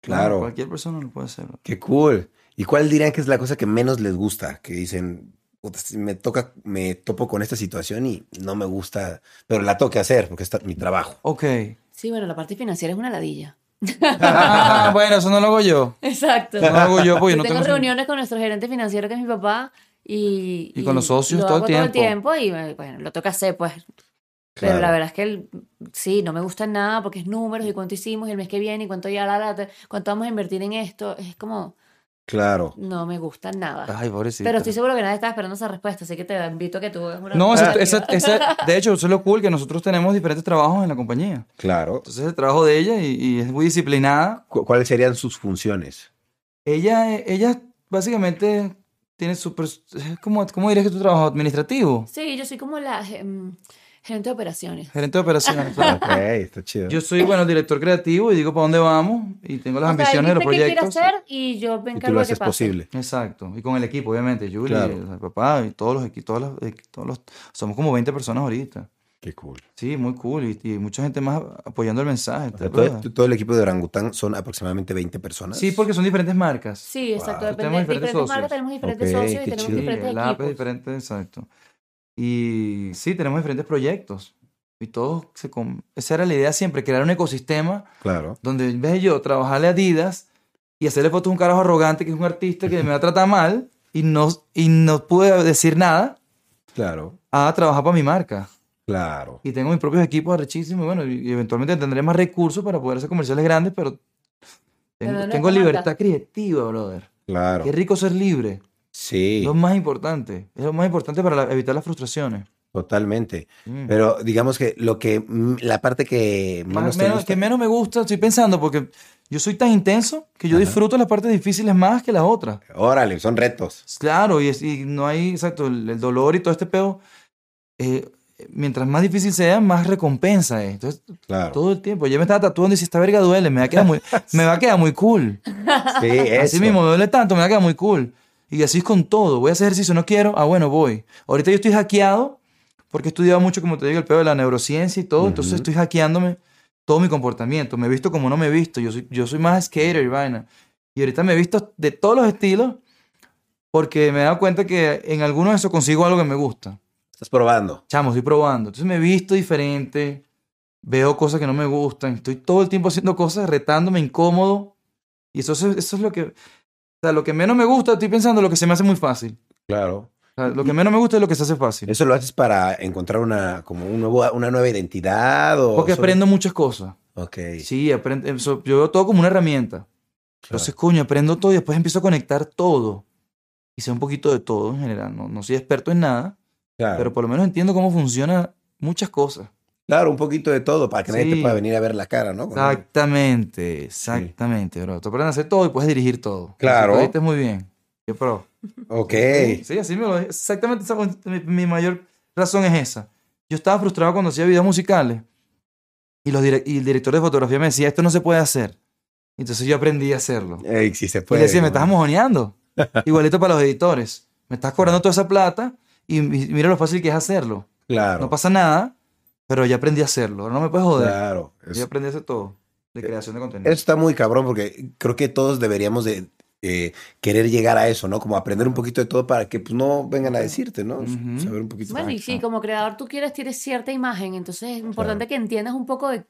Claro. Cualquier persona lo puede hacer. Qué cool. ¿Y cuál dirían que es la cosa que menos les gusta? Que dicen, "Puta, si me toca, me topo con esta situación y no me gusta, pero la tengo que hacer porque es mi trabajo. Ok. Sí, bueno, la parte financiera es una ladilla. Ah, bueno, eso no lo hago yo. Exacto. No lo hago yo porque yo no tengo tengo... reuniones con nuestro gerente financiero, que es mi papá, y... Y con los socios lo todo el hago todo el tiempo. y, bueno, lo toca hacer, pues. Pero Claro. la verdad es que el- sí, no me gusta nada porque es números y cuánto hicimos y el mes que viene y cuánto ya la, la- cuánto vamos a invertir en esto. Es como, Claro. no me gusta nada. Ay, pobrecita. Pero estoy seguro que nadie está esperando esa respuesta, así que te invito a que tú hagas una No, esa- respuesta esa- creativa. esa- de hecho, eso es lo cool, que nosotros tenemos diferentes trabajos en la compañía. Claro. Entonces, el trabajo de ella y, y es muy disciplinada. Cu- ¿Cuáles serían sus funciones? Ella, ella básicamente tiene súper... es como, ¿Cómo dirías que tu trabajo administrativo? Sí, yo soy como la em, gerente de operaciones. Gerente de operaciones. claro. Ok, está chido. Yo soy, bueno, director creativo y digo para dónde vamos y tengo las O sea, ambiciones de los dice qué proyectos. hacer y yo me y tú encargo lo de que haces pase. posible. Exacto. Y con el equipo, obviamente. Julie, Claro. el papá y todos los equipos, todos los, todos los... Somos como 20 personas ahorita. Qué cool. Sí, muy cool. Y, y mucha gente más apoyando el mensaje. Todo, todo el equipo de Orangután son aproximadamente 20 personas. Sí, porque son diferentes marcas. Sí, exacto. Wow. Depende, Tenemos diferentes, diferentes marcas socios. tenemos diferentes socios y tenemos chido. Sí, diferentes es equipos. diferente, exacto. Y sí, tenemos diferentes proyectos. Y todos se... com- Esa era la idea siempre, crear un ecosistema Claro. donde en vez de yo trabajarle a Adidas y hacerle fotos a un carajo arrogante que es un artista que me va a tratar mal y no, y no pude decir nada, Claro. a trabajar para mi marca. Claro. Y tengo mis propios equipos arrechísimos y bueno, y, eventualmente tendré más recursos para poder hacer comerciales grandes, pero tengo, Pero no tengo libertad creativa, brother. Claro. Qué rico ser libre. Sí, lo más importante. Es lo más importante para la- evitar las frustraciones. totalmente. Mm. Pero digamos que lo que la parte que Más- menos menos- gusta- que menos me gusta, estoy pensando, porque yo soy tan intenso que yo Ajá. disfruto las partes difíciles más que las otras. Órale, son retos. Claro, y, es- y no hay, exacto, el, el dolor y todo este pedo, eh, mientras más difícil sea, más recompensa es. Entonces, Claro. todo el tiempo, yo me estaba tatuando y si esta verga duele, me va a quedar muy, me va a quedar muy cool. Sí, Así eso. mismo, me duele tanto, me va a quedar muy cool. Y así es con todo. Voy a hacer ejercicio, no quiero, ah, bueno, voy. Ahorita yo estoy hackeado porque he estudiado mucho, como te digo, el pedo de la neurociencia y todo, entonces Ujú. estoy hackeándome todo mi comportamiento. Me he visto como no me he visto. Yo soy, yo soy más skater y vaina. Y ahorita me he visto de todos los estilos porque me he dado cuenta que en algunos de esos consigo algo que me gusta. Estás probando. Chamo, estoy probando. Entonces me he visto diferente, veo cosas que no me gustan, estoy todo el tiempo haciendo cosas, retándome, incómodo. Y eso, es- eso es lo que... Sea, lo que menos me gusta, estoy pensando lo que se me hace muy fácil. Claro. O sea, lo que menos me gusta es lo que se hace fácil. ¿Eso lo haces para encontrar una, como un nuevo, una nueva identidad o...? Porque aprendo muchas cosas. Ok. Sí, aprendo, eso- yo veo todo como una herramienta. Entonces, coño, aprendo todo y después empiezo a conectar todo. Y sé un poquito de todo en general. No, no soy experto en nada, Claro. pero por lo menos entiendo cómo funciona muchas cosas. Claro, un poquito de todo para que nadie te Sí. pueda venir a ver la cara, ¿no? Exactamente, exactamente, bro. Tú aprendes a hacer todo y puedes dirigir todo. Claro. Tú muy bien. Yo pro. Ok. Sí, así me lo Exactamente, esa mi, mi mayor razón es esa. Yo estaba frustrado cuando hacía videos musicales y, los direc- y el director de fotografía me decía, esto no se puede hacer. Entonces yo aprendí a hacerlo. Ey, sí se y puede. le decía, me estás mojoneando. Igualito para los editores. Me estás cobrando toda esa plata y, y mira lo fácil que es hacerlo. Claro. No pasa nada, pero ya aprendí a hacerlo. No me puedes joder. Claro. Yo Eso, aprendí a hacer todo. De creación de contenido. eso está muy cabrón porque creo que todos deberíamos de eh, querer llegar a eso, ¿no? Como aprender un poquito de todo para que pues, no vengan a decirte, ¿no? Saber un poquito. Bueno, y sí, como creador tú quieres, tienes cierta imagen, entonces es importante que entiendas un poco de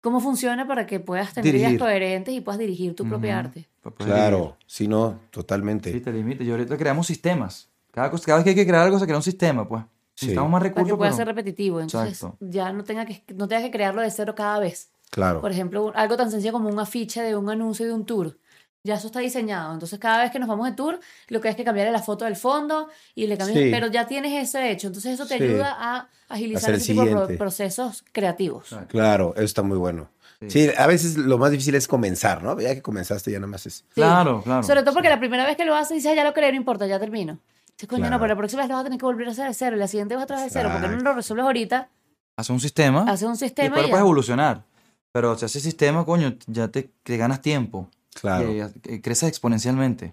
cómo funciona para que puedas tener ideas Dirigir. coherentes y puedas dirigir tu propia Ujú. arte. Claro, sí, no, totalmente. Sí, te limita. Y ahorita creamos sistemas. Cada, cosa- cada vez que hay que crear algo, se crea un sistema, pues. Sí. Necesitamos más Para que recursos. pueda pero- ser repetitivo, entonces Exacto. ya no, tenga que, no tengas que crearlo de cero cada vez. Claro. Por ejemplo, algo tan sencillo como un afiche de un anuncio de un tour. Ya eso está diseñado. Entonces, cada vez que nos vamos de tour, lo que hay es que cambiarle la foto del fondo y le cambias. Sí. Pero ya tienes ese hecho. Entonces, eso te Sí. ayuda a agilizar ese tipo de procesos creativos. Exacto. Claro, eso está muy bueno. Sí. Sí, a veces lo más difícil es comenzar, ¿no? Ya que comenzaste, ya nada más es. Sí. Claro, claro. Sobre todo porque la primera vez que lo haces, dices, "Ah, ya lo creé, no importa, ya termino. Coño, Claro. no, pero la próxima vez lo vas a tener que volver a hacer de cero. Y la siguiente vas otra vez de cero. Porque no lo resuelves ahorita, Hace un sistema. haces un y sistema y, lo puedes ya. evolucionar. Pero si haces sistema, coño, ya te, te ganas tiempo. Claro, Y, y creces exponencialmente.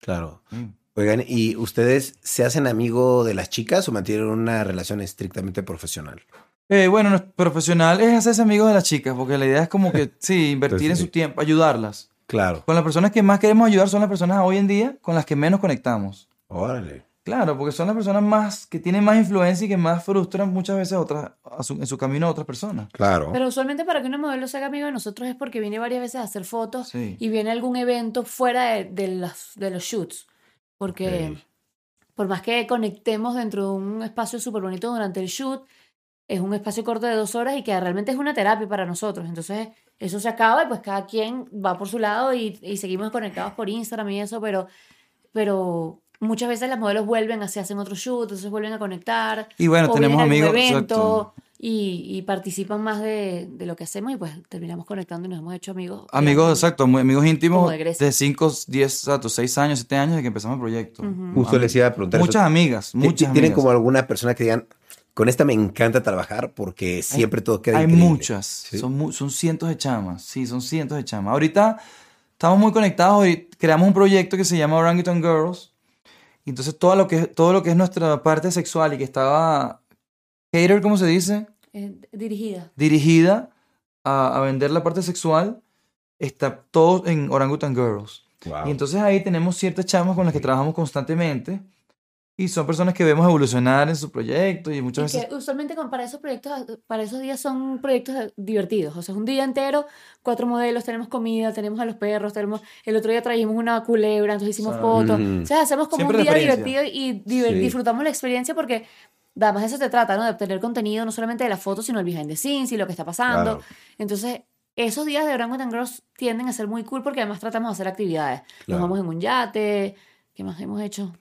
claro. Mm. Oigan, ¿y ustedes se hacen amigo de las chicas o mantienen una relación estrictamente profesional? Eh, bueno, no- profesional es hacerse amigos de las chicas, porque la idea es como que, sí, invertir en sí. su tiempo, ayudarlas. Claro. Con las personas que más queremos ayudar son las personas hoy en día con las que menos conectamos. Órale. Claro, porque son las personas más que tienen más influencia y que más frustran muchas veces a otras, a su- en su camino a otras personas. Claro. Pero usualmente para que una modelo se haga amigo de nosotros es porque viene varias veces a hacer fotos Sí. y viene algún evento fuera de, de los, de los shoots. Porque por más que conectemos dentro de un espacio súper bonito durante el shoot, es un espacio corto de dos horas y que realmente es una terapia para nosotros. Entonces, eso se acaba y pues cada quien va por su lado y, y seguimos conectados por Instagram y eso, pero, pero muchas veces las modelos vuelven, así hacen otro shoot, entonces vuelven a conectar. Y bueno, o tenemos amigos, evento y, y participan más de, de lo que hacemos y pues terminamos conectando y nos hemos hecho amigos. Amigos, grandes. exacto, muy- amigos íntimos de Grecia. de 5, 10, exacto, 6 años, 7 años de que empezamos el proyecto. Justo les iba a preguntar. eso. Muchas amigas, muchas ¿Tienen amigas. como alguna persona que digan, con esta me encanta trabajar porque siempre todo queda Hay increíble"? muchas, ¿Sí? son, son cientos de chamas, sí, son cientos de chamas. Ahorita estamos muy conectados y creamos un proyecto que se llama Orangutan Girls. Y entonces todo lo que, todo lo que es nuestra parte sexual y que estaba cater, ¿cómo se dice? Eh, dirigida. Dirigida a, a vender la parte sexual, está todo en Orangutan Girls. Wow. Y entonces ahí tenemos ciertas chamas con las que trabajamos constantemente y son personas que vemos evolucionar en su proyecto y muchas Y veces... que usualmente para esos proyectos, para esos días son proyectos divertidos. O sea, es un día entero, cuatro modelos, tenemos comida, tenemos a los perros, tenemos, el otro día trajimos una culebra, entonces hicimos Sí. fotos. Ujú. O sea, hacemos como Siempre un día divertido y diver- Sí. disfrutamos la experiencia porque además de eso se trata, ¿no? De obtener contenido no solamente de las fotos, sino el behind the scenes y lo que está pasando. Claro. Entonces, esos días de Orangutan Girls tienden a ser muy cool porque además tratamos de hacer actividades. Claro. Nos vamos en un yate, ¿qué más hemos hecho?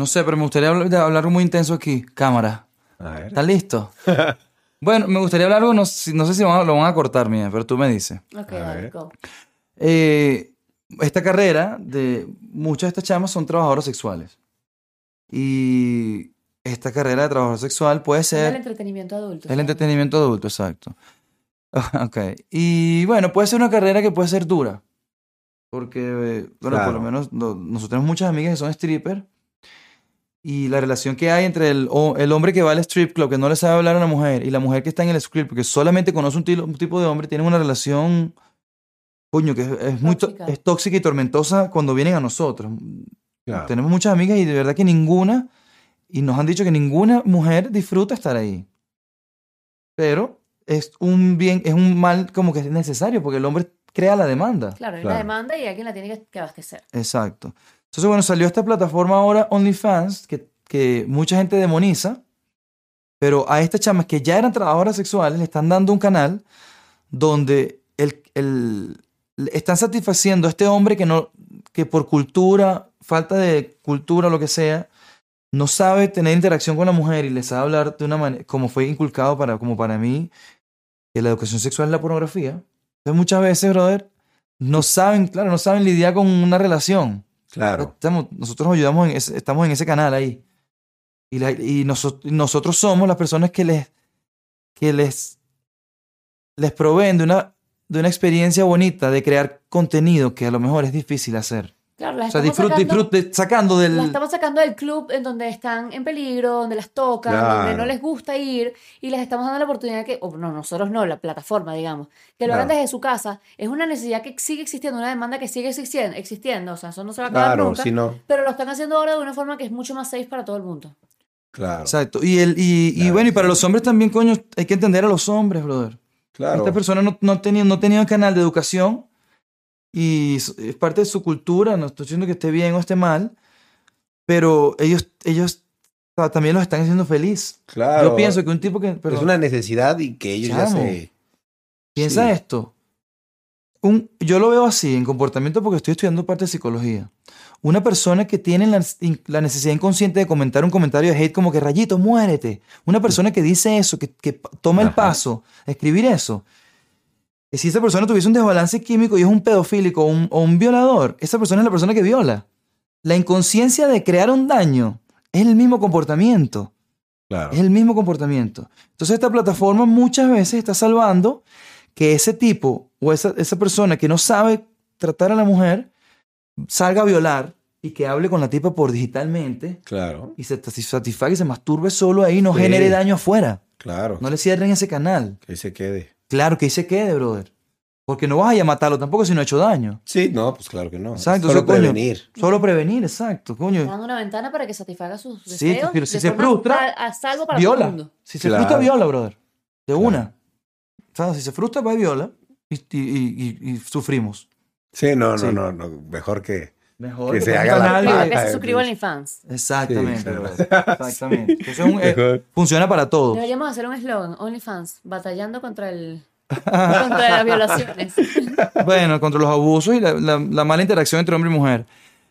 No sé, pero me gustaría hablar, de hablar algo muy intenso aquí. Cámara. A ver. ¿Estás listo? bueno, me gustaría hablar algo, no, sé- no sé si van lo van a cortar, mía, pero tú me dices. Ok, A dale, ver. go. Eh, esta carrera de muchas de estas chamas son trabajadoras sexuales. Y esta carrera de trabajador sexual puede Es el ser entretenimiento adulto. el entretenimiento adulto, exacto. Ok. Y bueno, puede ser una carrera que puede ser dura. Porque, eh, bueno, por lo menos no- nosotros tenemos muchas amigas que son stripper. Y la relación que hay entre el, o- el hombre que va al strip club, que no le sabe hablar a una mujer, y la mujer que está en el strip club, que solamente conoce un, tilo- un tipo de hombre, tienen una relación, coño, que es, es muy to- Tóxica. es tóxica y tormentosa cuando vienen a nosotros. Claro. Tenemos muchas amigas y de verdad que ninguna, y nos han dicho que ninguna mujer disfruta estar ahí. Pero es un bien, es un mal como que es necesario, porque el hombre crea la demanda. Claro, hay Claro. una demanda y alguien la tiene que, que abastecer. Exacto. Entonces, bueno, salió esta plataforma ahora, OnlyFans, que, que mucha gente demoniza, pero a estas chamas que ya eran trabajadoras sexuales le están dando un canal donde el, el- están satisfaciendo a este hombre que, no, que por cultura, falta de cultura o lo que sea, no sabe tener interacción con la mujer y le sabe hablar de una manera, como fue inculcado para, como para mí, que la educación sexual es la pornografía. Entonces muchas veces, brother, no saben, claro, no saben lidiar con una relación. Claro. Estamos- nosotros ayudamos, en ese- estamos en ese canal ahí. Y, nosotros somos las personas que les, que les, les proveen de una, de una experiencia bonita de crear contenido que a lo mejor es difícil hacer. Claro, las O sea, estamos disfrute, sacando- disfrute, sacando del... Las estamos sacando del club en donde están en peligro, donde las tocan, donde Claro. no les gusta ir y les estamos dando la oportunidad que, o no, nosotros no, la plataforma, digamos, que lo hagan Claro. desde su casa. Es una necesidad que sigue existiendo, una demanda que sigue existiendo, existiendo o sea, eso no se va a acabar Claro, nunca, si no. pero lo están haciendo ahora de una forma que es mucho más safe para todo el mundo. Claro. Exacto. Y, el, y, y bueno, y para los hombres también, coño, hay que entender a los hombres, brother. Claro. Esta persona no, no, tenía, no tenía un canal de educación y es parte de su cultura, no estoy diciendo que esté bien o esté mal, pero ellos, ellos ta- también los están haciendo feliz. Claro. Yo pienso que un tipo que... pero es una necesidad y que ellos ya Chamo. se. piensa sí. esto. Un, yo lo veo así en comportamiento porque estoy estudiando parte de psicología. Una persona que tiene la, la necesidad inconsciente de comentar un comentario de hate como que rayito, muérete. Una persona que dice eso, que, que toma el Ajá. paso a escribir eso. Que si esa persona tuviese un desbalance químico y es un pedofílico o un, o un violador, esa persona es la persona que viola. La inconsciencia de crear un daño es el mismo comportamiento. Claro. Es el mismo comportamiento. Entonces esta plataforma muchas veces está salvando que ese tipo o esa, esa persona que no sabe tratar a la mujer salga a violar y que hable con la tipa por digitalmente Claro. y se satis- satisfaga y se masturbe solo ahí y no Sí. genere daño afuera. Claro. No le cierren ese canal. Que ahí se quede. Claro que ahí se quede, brother. Porque no vas a ir a matarlo tampoco si no ha hecho daño. Sí, no, pues claro que no. Exacto, Solo coño. prevenir. Solo prevenir, exacto, coño. Una ventana para que satisfaga sus Sí, deseos. pero si de se frustra, a, a salvo para todo el Viola. mundo. Si se Claro. frustra, viola, brother. De Claro. una. O sea, si se frustra, va y viola. Y, y- y- y- y sufrimos. Sí, no, no, Sí. no, no. Mejor que. Mejor Que que se haga la de- que se suscriba a. OnlyFans. Exactamente, Sí, brother. Exactamente. Entonces, un- eh, Mejor. funciona para todos. Deberíamos hacer un eslogan, OnlyFans, batallando contra el contra las violaciones. Bueno, contra los abusos y la, la- la mala interacción entre hombre y mujer.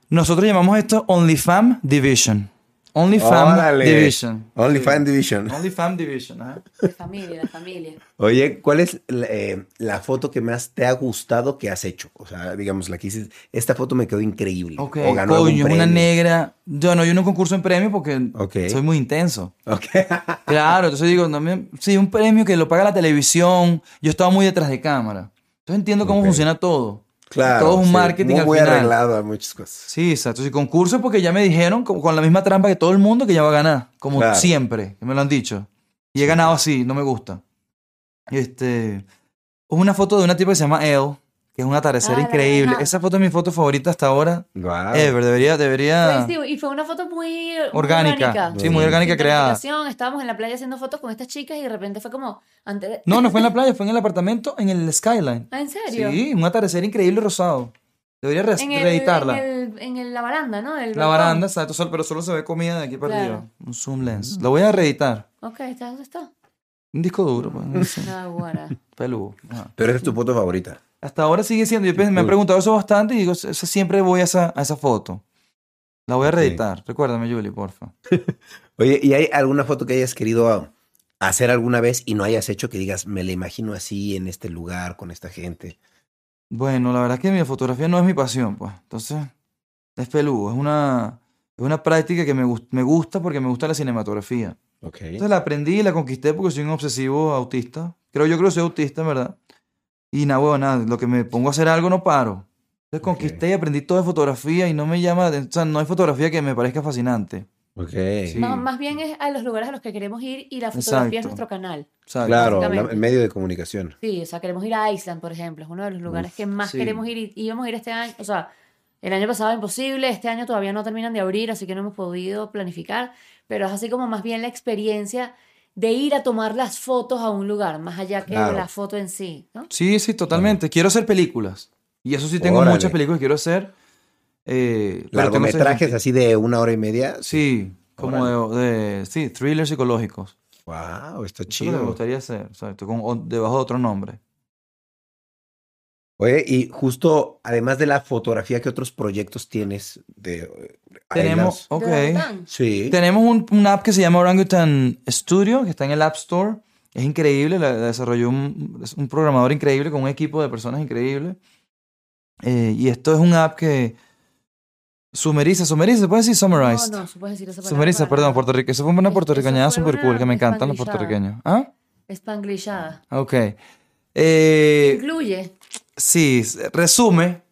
Nosotros llamamos esto OnlyFam Division. OnlyFam Órale. Division. OnlyFans Division. OnlyFam Division. ajá. De familia, de familia. Oye, ¿cuál es la, eh, la foto que más te ha gustado que has hecho? O sea, digamos, la que dices, esta foto me quedó increíble. Ok, o ganó algún coño, es una negra. Yo no, yo no concurso en premio porque Ok. soy muy intenso. Ok. Claro, entonces digo, no me- sí, un premio que lo paga la televisión. Yo estaba muy detrás de cámara. Entonces entiendo cómo Ok. funciona todo. Claro. Todo es un sí, marketing muy, al muy final. arreglado a muchas cosas. Sí, exacto. Si concurso porque ya me dijeron, como con la misma trampa que todo el mundo, que ya va a ganar. Como Claro. siempre, que me lo han dicho. Y he ganado así, no me gusta. Este. Es una foto de una tipa que se llama Elle, que es un atardecer Ah, increíble. Esa foto es mi foto favorita hasta ahora. Wow. Ever, debería, debería. Pues sí, y fue una foto muy muy Orgánica. Sí, muy orgánica creada. Estábamos en la playa haciendo fotos con estas chicas y de repente fue como antes de- No, no fue en la playa, fue en el apartamento, en el Skyline. Ah, ¿En serio? Sí, un atardecer increíble rosado. Debería re- En, el, reeditarla. en, el- en el- la baranda, ¿no? El La baranda, exacto, pero solo se ve comida de aquí para Claro. arriba. Un zoom lens. Lo voy a reeditar. Ok, ¿está dónde está? Un disco duro, pues, no sé, Ah, guara. peludo. Ajá. Pero esa es tu foto favorita. Hasta ahora sigue siendo. Yo me han preguntado eso bastante y digo, "Esa- siempre voy a esa, a esa foto. La voy a reeditar. Recuérdame, Julie, porfa. Oye, ¿y hay alguna foto que hayas querido hacer alguna vez y no hayas hecho que digas, me la imagino así, en este lugar, con esta gente? Bueno, la verdad es que mi fotografía no es mi pasión, pues. Entonces, es peludo. Es una, es una práctica que me, gus- me gusta porque me gusta la cinematografía. Ok. Entonces la aprendí y la conquisté porque soy un obsesivo autista. Creo yo creo que soy autista, verdad. Y nada, bueno, nada, lo que me pongo a hacer algo no paro. Entonces conquisté y aprendí todo de fotografía y no me llama, o sea, no hay fotografía que me parezca fascinante. Ok. Sí. Más, más bien es a los lugares a los que queremos ir y la fotografía es Exacto. nuestro canal. ¿sabes? Claro, el medio de comunicación. Sí, o sea, queremos ir a Iceland, por ejemplo. Es uno de los lugares Uf, que más sí. queremos ir y íbamos a ir este año. O sea, el año pasado imposible, este año todavía no terminan de abrir, así que no hemos podido planificar. Pero es así como más bien la experiencia de ir a tomar las fotos a un lugar, más allá que Claro. la foto en sí, ¿no? Sí, sí, totalmente. Quiero hacer películas. Y eso sí tengo Órale. muchas películas que quiero hacer. eh, Largometrajes así de una hora y media. Sí, como de, de- sí, thrillers psicológicos. Wow, está Eso que me chido. gustaría hacer, con- debajo de otro nombre. Oye, y justo, además de la fotografía, ¿qué otros proyectos tienes? De, Tenemos, Islands? ok. Sí. Tenemos un, un app que se llama Orangutan Studio, que está en el App Store. Es increíble, la, la desarrolló un, es un programador increíble con un equipo de personas increíbles. Eh, y esto es un app que sumeriza, sumeriza, ¿se puede decir summarize? No, no, se puede decir esa palabra. Sumeriza, para perdón, nada. puertorriqueño. Eso fue una puertorriqueñada súper cool, una que me encantan los puertorriqueños. ¿Ah? Spanglishada. Ok. Eh, Incluye. Sí, resume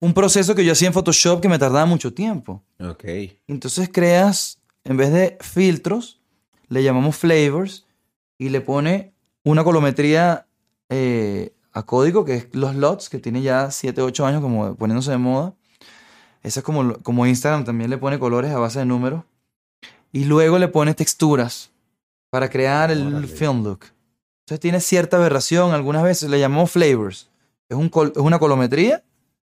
un proceso que yo hacía en Photoshop que me tardaba mucho tiempo. Ok. Entonces creas, en vez de filtros, le llamamos flavors y le pone una colometría eh, a código, que es los LOTs, que tiene ya 7, 8 años como poniéndose de moda. Esa es como, como Instagram también le pone colores a base de números. Y luego le pone texturas para crear el Órale. film look. Entonces tiene cierta aberración, algunas veces le llamamos flavors. Es, un col- es una colometría,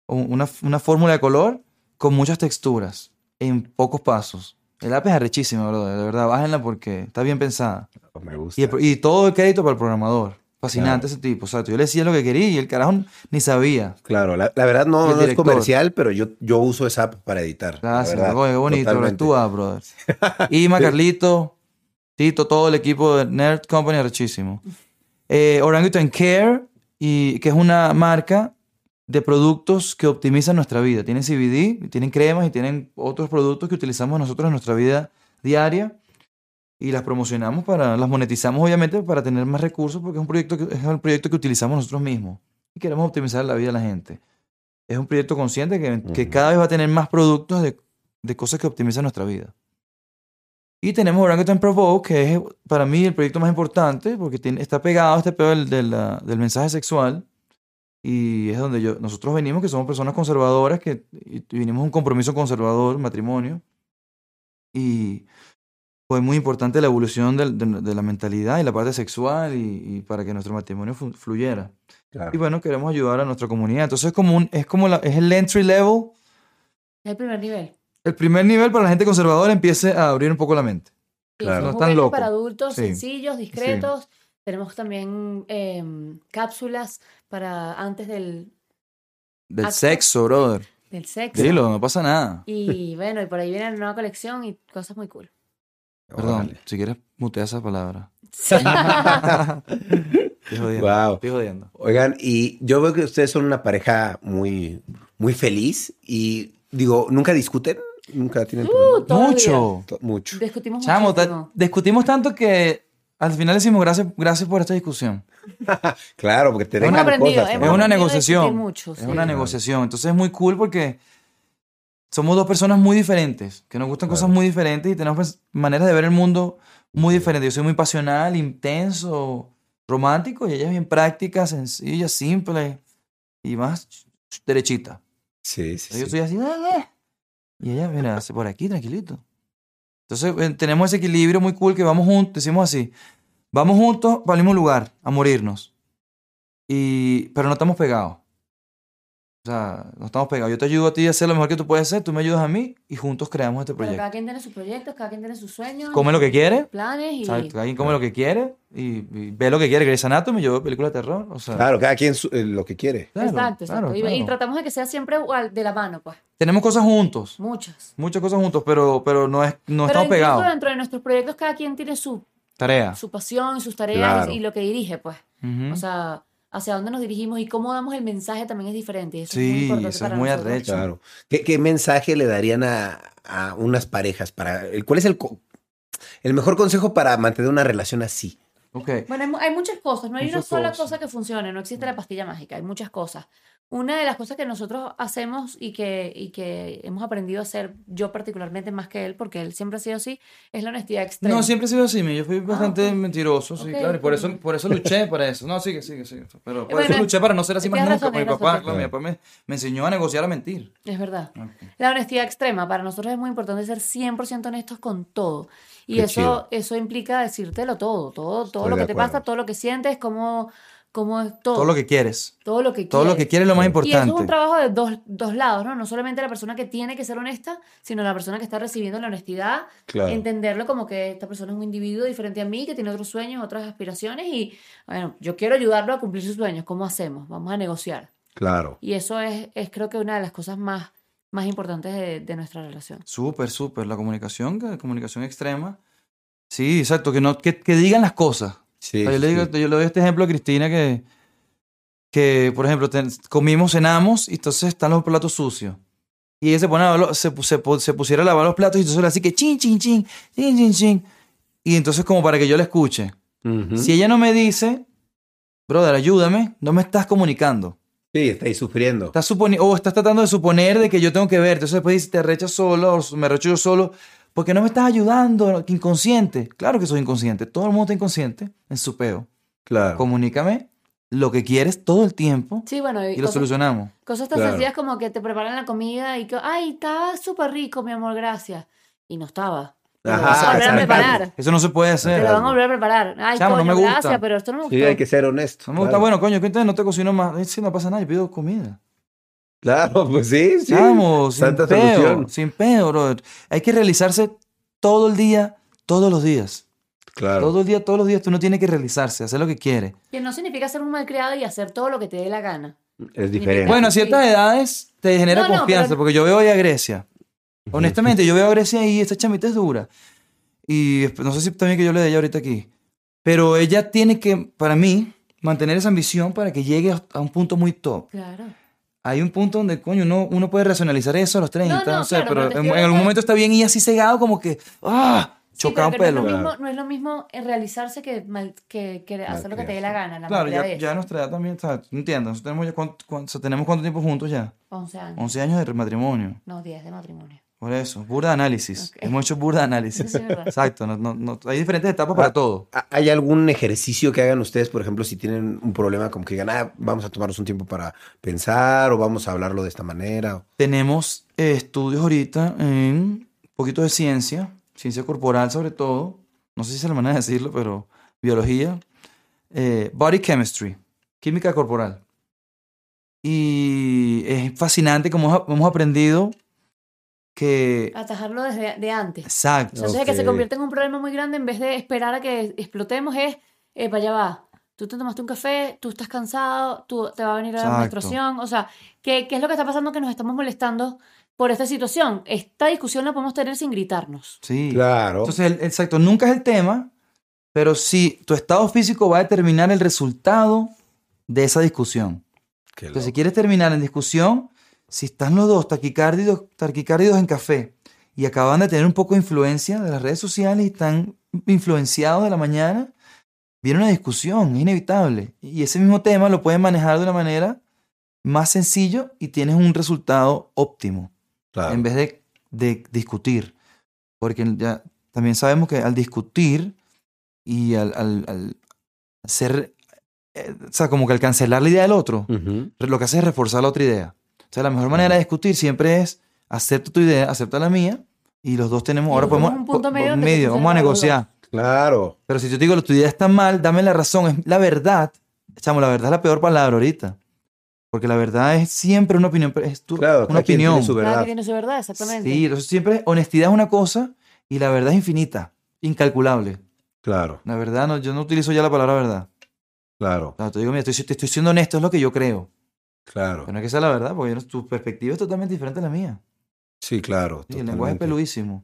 una, una fórmula de color con muchas texturas en pocos pasos. El app es arrechísima, brother. De verdad, bájenla porque está bien pensada. Me gusta. Y, el pro- y todo el crédito para el programador. Fascinante Claro. ese tipo. O sea, yo le decía lo que quería y el carajo ni sabía. Claro, la, la verdad no, es comercial, pero yo, yo uso esa app para editar. la Gracias, verdad, oye, qué bonito. Actúa, brother. Ima, Carlito, Tito, todo el equipo de Nerd Company, arrechísimo. Eh, Orangutan Care, y, que es una marca de productos que optimizan nuestra vida. Tienen CBD, tienen cremas y tienen otros productos que utilizamos nosotros en nuestra vida diaria y las promocionamos para, las monetizamos obviamente para tener más recursos porque es un proyecto que, es el proyecto que utilizamos nosotros mismos y queremos optimizar la vida de la gente. Es un proyecto consciente que, que cada vez va a tener más productos de, de cosas que optimizan nuestra vida. Y tenemos Orangutan Provoke, que es para mí el proyecto más importante porque tiene, está pegado a este pedo del, de la- del mensaje sexual y es donde yo, nosotros venimos, que somos personas conservadoras, que y vinimos a un compromiso conservador, matrimonio, y fue muy importante la evolución del- de, de la mentalidad y la parte sexual y, y para que nuestro matrimonio fluyera. Claro. Y bueno, queremos ayudar a nuestra comunidad. Entonces es como, un, es como la, es el entry level Es el primer nivel. El primer nivel para la gente conservadora empiece a abrir un poco la mente. Sí, Claro. No están locos. para adultos Sí. sencillos, discretos. Tenemos también eh, cápsulas para antes del, Del Acto. sexo, brother. del sexo. Dilo, no pasa nada. Y bueno, y por ahí viene la nueva colección y cosas muy cool. Perdón, Órale. si quieres mutea esa palabra. Estoy jodiendo. Wow. Estoy jodiendo. Oigan, y yo veo que ustedes son una pareja muy, muy feliz y digo, ¿nunca discuten? ¿Nunca tienen Uh, el Mucho. Mucho. Discutimos Chamo, ta- discutimos tanto que al final decimos gracias, gracias por esta discusión. Claro, porque te Hemos cosas. hemos Es una negociación. mucho, Es sí. una negociación. Entonces es muy cool porque somos dos personas muy diferentes, que nos gustan cosas muy diferentes y tenemos maneras de ver el mundo muy diferentes. Yo soy muy pasional, intenso, romántico y ella es bien práctica, sencilla, simple y más derechita. Sí, sí, Yo sí. soy así, "Ah, ah". Y ella, mira, hace por aquí, tranquilito. Entonces eh, tenemos ese equilibrio muy cool que vamos juntos, decimos así, vamos juntos para el mismo lugar, a morirnos. Y, pero no estamos pegados. O sea, no estamos pegados. Yo te ayudo a ti a hacer lo mejor que tú puedes hacer, tú me ayudas a mí y juntos creamos este Pero proyecto. cada quien tiene sus proyectos, cada quien tiene sus sueños. Come lo que quiere. Planes y... Exacto, alguien come lo que quiere y, y ve lo que quiere. Grey's Anatomy, yo veo películas de terror. O sea, Claro, cada quien su- eh, lo que quiere. claro, exacto, exacto. claro, Y- Y, claro. tratamos de que sea siempre igual, de la mano, pues. Tenemos cosas juntos, Muchas. muchas cosas juntos, pero, pero no, es, no Pero estamos pegados. dentro de nuestros proyectos cada quien tiene su, Tarea. su pasión, sus tareas Claro. y lo que dirige, pues. Ujú. O sea, hacia dónde nos dirigimos y cómo damos el mensaje también es diferente. eso es muy Sí, importante eso es muy arrecho. Claro. ¿Qué, qué mensaje le darían a, a unas parejas para el- cuál es el el mejor consejo para mantener una relación así? Ok. Bueno, hay, hay muchas cosas, no hay una Muchas sola cosas. cosa que funcione, no existe la pastilla mágica, hay muchas cosas. Una de las cosas que nosotros hacemos y que, y que hemos aprendido a hacer, yo particularmente más que él, porque él siempre ha sido así, es la honestidad extrema. No, siempre he sido así, yo fui bastante ok. mentiroso, sí, Ok, claro, y por eso, por eso luché para eso. No, sigue, sigue, sigue. Pero por Bueno, eso luché para no ser así más nunca. razón, mi papá, razón. claro, mi papá me, me enseñó a negociar a mentir. Es verdad. La honestidad extrema, para nosotros es muy importante ser 100% honestos con todo. Y Qué eso, chido. eso implica decírtelo todo, todo, todo Estoy lo que te pasa, todo lo que sientes, cómo, cómo es todo. Todo lo que quieres. todo lo que Todo lo que quieres. quieres es lo más Y importante. eso es un trabajo de dos, dos lados, ¿no? No solamente la persona que tiene que ser honesta, sino la persona que está recibiendo la honestidad, Claro. entenderlo como que esta persona es un individuo diferente a mí, que tiene otros sueños, otras aspiraciones y, bueno, yo quiero ayudarlo a cumplir sus sueños. ¿Cómo hacemos? Vamos a negociar. Claro. Y eso es, es creo que una de las cosas más, más importantes de, de nuestra relación. Súper, súper. La comunicación, que- comunicación extrema. Sí, exacto, que, no, que, que digan las cosas. Sí. O sea, yo, le digo, sí. yo le doy este ejemplo a Cristina que, que por ejemplo, ten- comimos, cenamos y entonces están los platos sucios. Y ella se, pone a lavar se, se, se pusiera a lavar los platos y entonces le así que chin, chin, chin, chin, chin, chin. Y entonces como para que yo la escuche. Si ella no me dice, brother, ayúdame, no me estás comunicando. Sí, estáis sufriendo. Estás o estás tratando de suponer de que yo tengo que ver. Entonces después dice, te rechas solo o me recho yo solo. Porque no me estás ayudando, inconsciente. Claro que soy inconsciente. Todo el mundo está inconsciente en su peo. Claro. Comunícame lo que quieres todo el tiempo Sí, bueno, y y lo cosas, solucionamos. cosas tan Claro. sencillas como que te preparan la comida y que, ay, está súper rico, mi amor, gracias. Y no estaba. Te lo Ajá, a volver a exacto. preparar. Eso no se puede Te hacer. lo van a volver a preparar. Ay, Chamo, no coño, me gusta. gracias, pero esto no me gustó. Sí, hay que ser honesto. No me gusta, claro. bueno, coño, que entonces no te cocino más. Si no pasa nada, yo pido comida. Claro, pues sí, sí. Vamos, sin Santa peo, solución. sin peo, brother. Hay que realizarse todo el día, todos los días. Claro. Todo el día, todos los días, tú no tienes que realizarse, hacer lo que quieres. Que no significa ser un malcriado y hacer todo lo que te dé la gana. Es diferente. Bueno, a ciertas edades te genera No, no, confianza, pero- porque yo veo ahí a Grecia. Honestamente, yo veo a Grecia y esta chamita es dura. Y no sé si también que yo le dé ella ahorita aquí. Pero ella tiene que, para mí, mantener esa ambición para que llegue a- a un punto muy top. Claro. Hay un punto donde, coño, uno, uno puede racionalizar eso a los 30, no, No, no, sé, claro, pero en, en algún momento está bien y así cegado como que, ¡ah! Sí, Chocado pero que pelo. No es, lo Claro. mismo, no es lo mismo realizarse que, mal- que, que hacer lo que te dé la gana. La Claro, ya, ya nuestra edad también, ¿sabes? Entiendo, nosotros tenemos, ya cuánto, cuánto- tenemos cuánto tiempo juntos ya. 11 años. 11 años de matrimonio. No, 10 de matrimonio. Por eso, burda de análisis. Ok. Hemos hecho burda de análisis. Es. Exacto, no, no, no- hay diferentes etapas para Ah. todo. ¿Ha- ¿Hay algún ejercicio que hagan ustedes, por ejemplo, si tienen un problema, como que digan, ah, vamos a tomarnos un tiempo para pensar o vamos a hablarlo de esta manera? Tenemos eh, estudios ahorita en un poquito de ciencia, ciencia corporal sobre todo, no sé si es la manera de decirlo, pero biología, eh, body chemistry, química corporal. Y es fascinante como hemos aprendido que... Atajarlo desde de antes. Exacto. Entonces, de que se convierte en un problema muy grande, en vez de esperar a que explotemos, es, para allá va. Tú te tomaste un café, tú estás cansado, tú te va a venir la Exacto. menstruación. O sea, ¿qué, ¿qué es lo que está pasando que nos estamos molestando por esta situación? Esta discusión la podemos tener sin gritarnos. Sí. Claro. Entonces, el- exacto, nunca es el tema, pero sí, tu estado físico va a determinar el resultado de esa discusión. Qué Entonces, si quieres terminar en discusión, si están los dos taquicárdidos, taquicárdidos en café y acaban de tener un poco de influencia de las redes sociales y están influenciados de la mañana, viene una discusión, es inevitable. Y ese mismo tema lo pueden manejar de una manera más sencillo y tienes un resultado óptimo Claro. en vez de, de discutir. Porque ya también sabemos que al discutir y al, al, al ser, eh, o sea, como que al cancelar la idea del otro, lo que hace es reforzar la otra idea. O sea, la mejor manera de discutir siempre es acepta tu idea, acepta la mía y los dos tenemos, Y ahora podemos, un punto medio vamos a negociar. Claro. Pero si yo te digo, tu idea está mal, dame la razón, es la verdad. Chamo, la verdad es la peor palabra ahorita. Porque la verdad es siempre una opinión, es tu- Claro, una quien tiene opinión. su verdad. que tiene su verdad, exactamente. Sí, entonces siempre honestidad es una cosa y la verdad es infinita, incalculable. Claro, La verdad, no, yo no utilizo ya la palabra verdad. claro, O sea, te digo, mira, estoy, te estoy siendo honesto, es lo que yo creo. Claro. Pero no es que sea la verdad, porque yo tu perspectiva es totalmente diferente a la mía. Sí, claro. Sí, el lenguaje es peludísimo.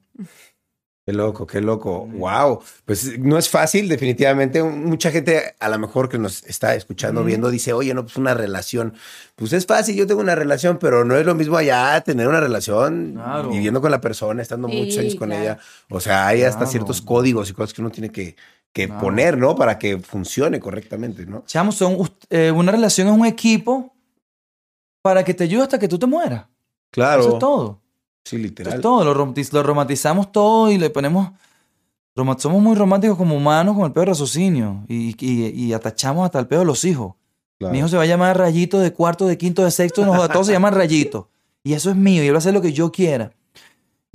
Qué loco, qué loco. Mm. Wow. Pues no es fácil, definitivamente. Mucha gente, a lo mejor que nos está escuchando, Mm. viendo, dice, oye, no, pues una relación. Pues es fácil, yo tengo una relación, pero no es lo mismo allá tener una relación Claro. viviendo con la persona, estando Sí, muchos años con claro. ella. O sea, hay hasta Claro. ciertos códigos y cosas que uno tiene que, que Claro. poner, ¿no? Para que funcione correctamente, ¿no? Chamo, son, eh, una relación es un equipo para que te ayude hasta que tú te mueras. Claro. Eso es todo. Sí, Eso literal. es todo. Lo, romantiz- lo romantizamos todo y le ponemos... Somos muy románticos como humanos con el peor de raciocinio. Y, y, y atachamos hasta el peor de los hijos. Claro. Mi hijo se va a llamar Rayito de cuarto, de quinto, de sexto, no joda, todos se llaman Rayito. Y eso es mío, y él va a hacer lo que yo quiera.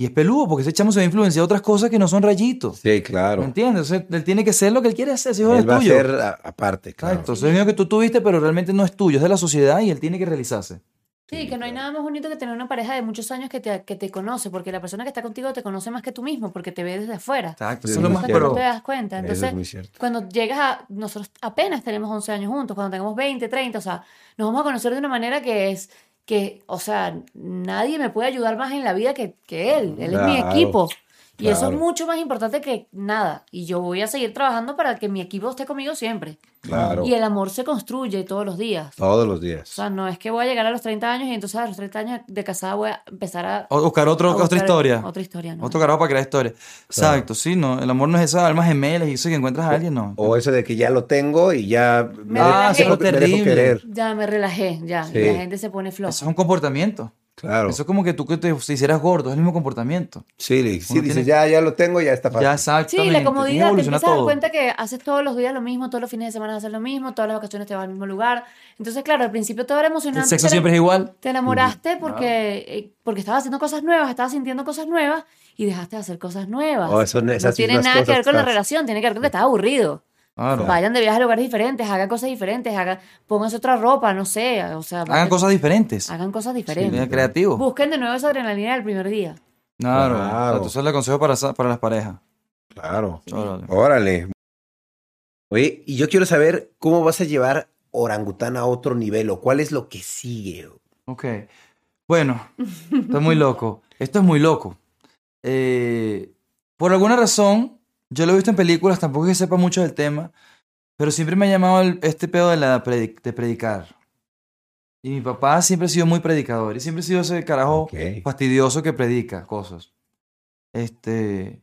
Y es peludo, porque ese chamo se va a influenciar otras cosas que no son rayitos. Sí, ¿Me claro. entiendes? Entonces, él tiene que ser lo que él quiere hacer, ese hijo no es Él va a tuyo. ser a- aparte, claro. Exacto, es lo que tú tuviste, pero realmente no es tuyo, es de la sociedad y él tiene que realizarse. Sí, que no hay nada más bonito que tener una pareja de muchos años que te, que te conoce, porque la persona que está contigo te conoce más que tú mismo, porque te ve desde afuera. Exacto, eso es lo más Entonces, no pero te das cuenta. Eso Entonces, es muy cierto. cuando llegas a. Nosotros apenas tenemos 11 años juntos, cuando tengamos 20, 30, o sea, nos vamos a conocer de una manera que es. Que, o sea, nadie me puede ayudar más en la vida que, que él. Él es mi equipo. Y eso claro. es mucho más importante que nada. Y yo voy a seguir trabajando para que mi equipo esté conmigo siempre. Claro. Y el amor se construye todos los días. Todos los O días. sea, no es que voy a llegar a los 30 años y entonces a los 30 años de casada voy a empezar a. O- buscar otro, a otra buscar historia. Otra historia, ¿no? Otro carajo para crear historia. Exacto, sí, no. El amor no es esa alma gemela y eso que encuentras a alguien, no. O eso de que ya lo tengo y ya Me Ah, eso es lo me dejo terrible. querer. Ya me relajé, ya. Sí. Y la gente se pone floja. Eso es un comportamiento. Claro. Eso es como que tú que te, si hicieras gordo, es el mismo comportamiento. Sí, le- sí Uno dices, tiene- ya, ya lo tengo, ya está fácil. Ya exactamente. Sí, la comodidad, te empiezas a dar cuenta que haces todos los días lo mismo, todos los fines de semana haces lo mismo, todas las vacaciones te vas al mismo lugar. Entonces, claro, al principio todo era emocionante. El sexo te- siempre es igual. Te enamoraste porque, eh, porque estabas haciendo cosas nuevas, estabas sintiendo cosas nuevas y dejaste de hacer cosas nuevas. Oh, son no tiene nada que ver con la relación, tiene que ver con que estás aburrido. Claro. Vayan de viaje a lugares diferentes, hagan cosas diferentes, hagan, pónganse otra ropa, no sé, o sea, Hagan cosas diferentes. hagan cosas Sí, diferentes. creativo. Busquen de nuevo esa adrenalina del primer día. Claro. Claro. Exacto, Eso es el consejo para, para las parejas. Claro. Órale. Órale. Oye, y yo quiero saber cómo vas a llevar orangután a otro nivel o cuál es lo que sigue. Ok. Bueno, está muy loco. Esto es muy loco. Eh, por alguna razón, yo lo he visto en películas, tampoco es que sepa mucho del tema, pero siempre me ha llamado el- este pedo de, la predi- de predicar. Y mi papá siempre ha sido muy predicador y siempre ha sido ese carajo Ok. fastidioso que predica cosas. Este,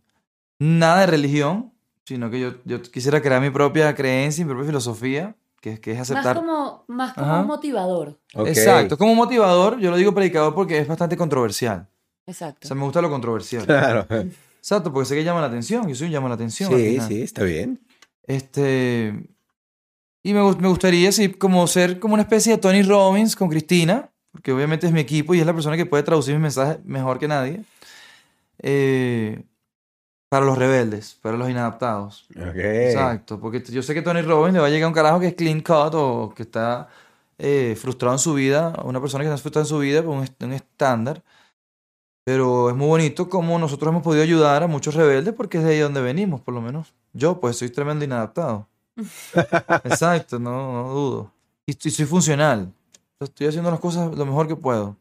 nada de religión, sino que yo, yo quisiera crear mi propia creencia, mi propia filosofía, que, que es Más aceptar. como, más como un motivador. Ok. Exacto, como motivador, yo lo digo predicador porque es bastante controversial. O Exacto. sea, me gusta lo controversial. Claro. Exacto, porque sé que llama la atención, yo soy un llama la atención. Sí, sí, está bien. Este. Y me, me gustaría, sí, como ser como una especie de Tony Robbins con Cristina, porque obviamente es mi equipo y es la persona que puede traducir mis mensajes mejor que nadie. Eh, para los rebeldes, para los inadaptados. Ok. Exacto, porque yo sé que Tony Robbins le va a llegar un carajo que es clean cut o que está eh, frustrado en su vida, una persona que está frustrada en su vida por un, un estándar. Pero es muy bonito como nosotros hemos podido ayudar a muchos rebeldes porque es de ahí donde venimos, por lo menos. Yo, pues, soy tremendo inadaptado. Exacto, no, no dudo. Y, y soy funcional. Estoy haciendo las cosas lo mejor que puedo.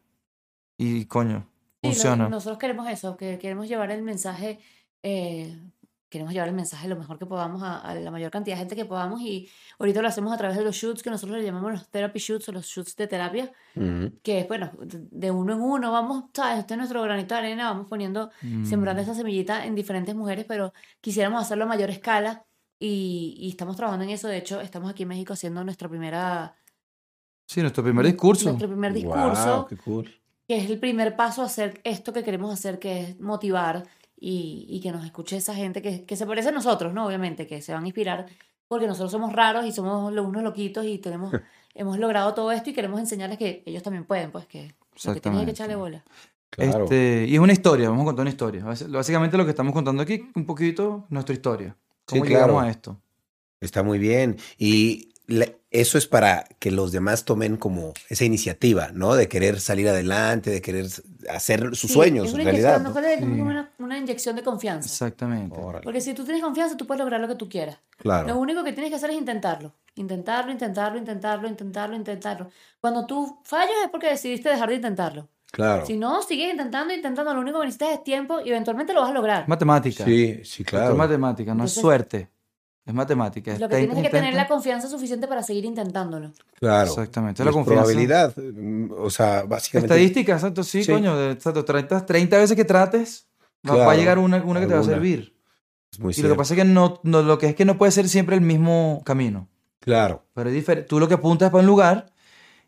Y coño, Sí, lo- funciona. nosotros queremos eso, que queremos llevar el mensaje, eh, queremos llevar el mensaje lo mejor que podamos a, a la mayor cantidad de gente que podamos y ahorita lo hacemos a través de los shoots que nosotros le llamamos los therapy shoots o los shoots de terapia, Ujú. que es, bueno, de uno en uno, vamos, ¿sabes? Este es nuestro granito de arena, vamos poniendo, sembrando Mm. esa semillita en diferentes mujeres, pero quisiéramos hacerlo a mayor escala y, y estamos trabajando en eso, de hecho, estamos aquí en México haciendo nuestra primera... Sí, nuestro primer discurso. Nuestro primer discurso Wow, qué cool. que es el primer paso a hacer esto que queremos hacer, que es motivar y, y que nos escuche esa gente que, que se parece a nosotros, ¿no? Obviamente, que se van a inspirar, porque nosotros somos raros y somos unos loquitos y tenemos, hemos logrado todo esto y queremos enseñarles que ellos también pueden, pues que lo que tienen es que echarle bola. Claro. Este, y es una historia, vamos a contar una historia. Básicamente lo que estamos contando aquí, un poquito nuestra historia. Sí, ¿Cómo llegamos claro. a esto? Está muy bien. Y eso es para que los demás tomen como esa iniciativa, ¿no? De querer salir adelante, de querer hacer sus Sí, sueños, es en realidad. mejor le decimos Sí. una, una inyección de confianza. Exactamente. Órale. Porque si tú tienes confianza, tú puedes lograr lo que tú quieras. Lo Claro. único que tienes que hacer es intentarlo. Intentarlo, intentarlo, intentarlo, intentarlo, intentarlo. Cuando tú fallas es porque decidiste dejar de intentarlo. Claro. Si no, sigues intentando, intentando. Lo único que necesitas es tiempo y eventualmente lo vas a lograr. Matemática. Sí, sí, Esto claro. es matemática, no es suerte. Es matemática. Lo que tienes es que tener la confianza suficiente para seguir intentándolo. Claro. Exactamente, la es confianza. probabilidad. mm, O sea, básicamente. Estadística, exacto, sí, Sí. coño. exacto, 30, 30 veces que trates, va- va a llegar una, una que te va a servir. Es muy Y lo que pasa es que no, no- lo que es que no puede ser siempre el mismo camino. Claro. Pero es diferente. Tú lo que apuntas es para un lugar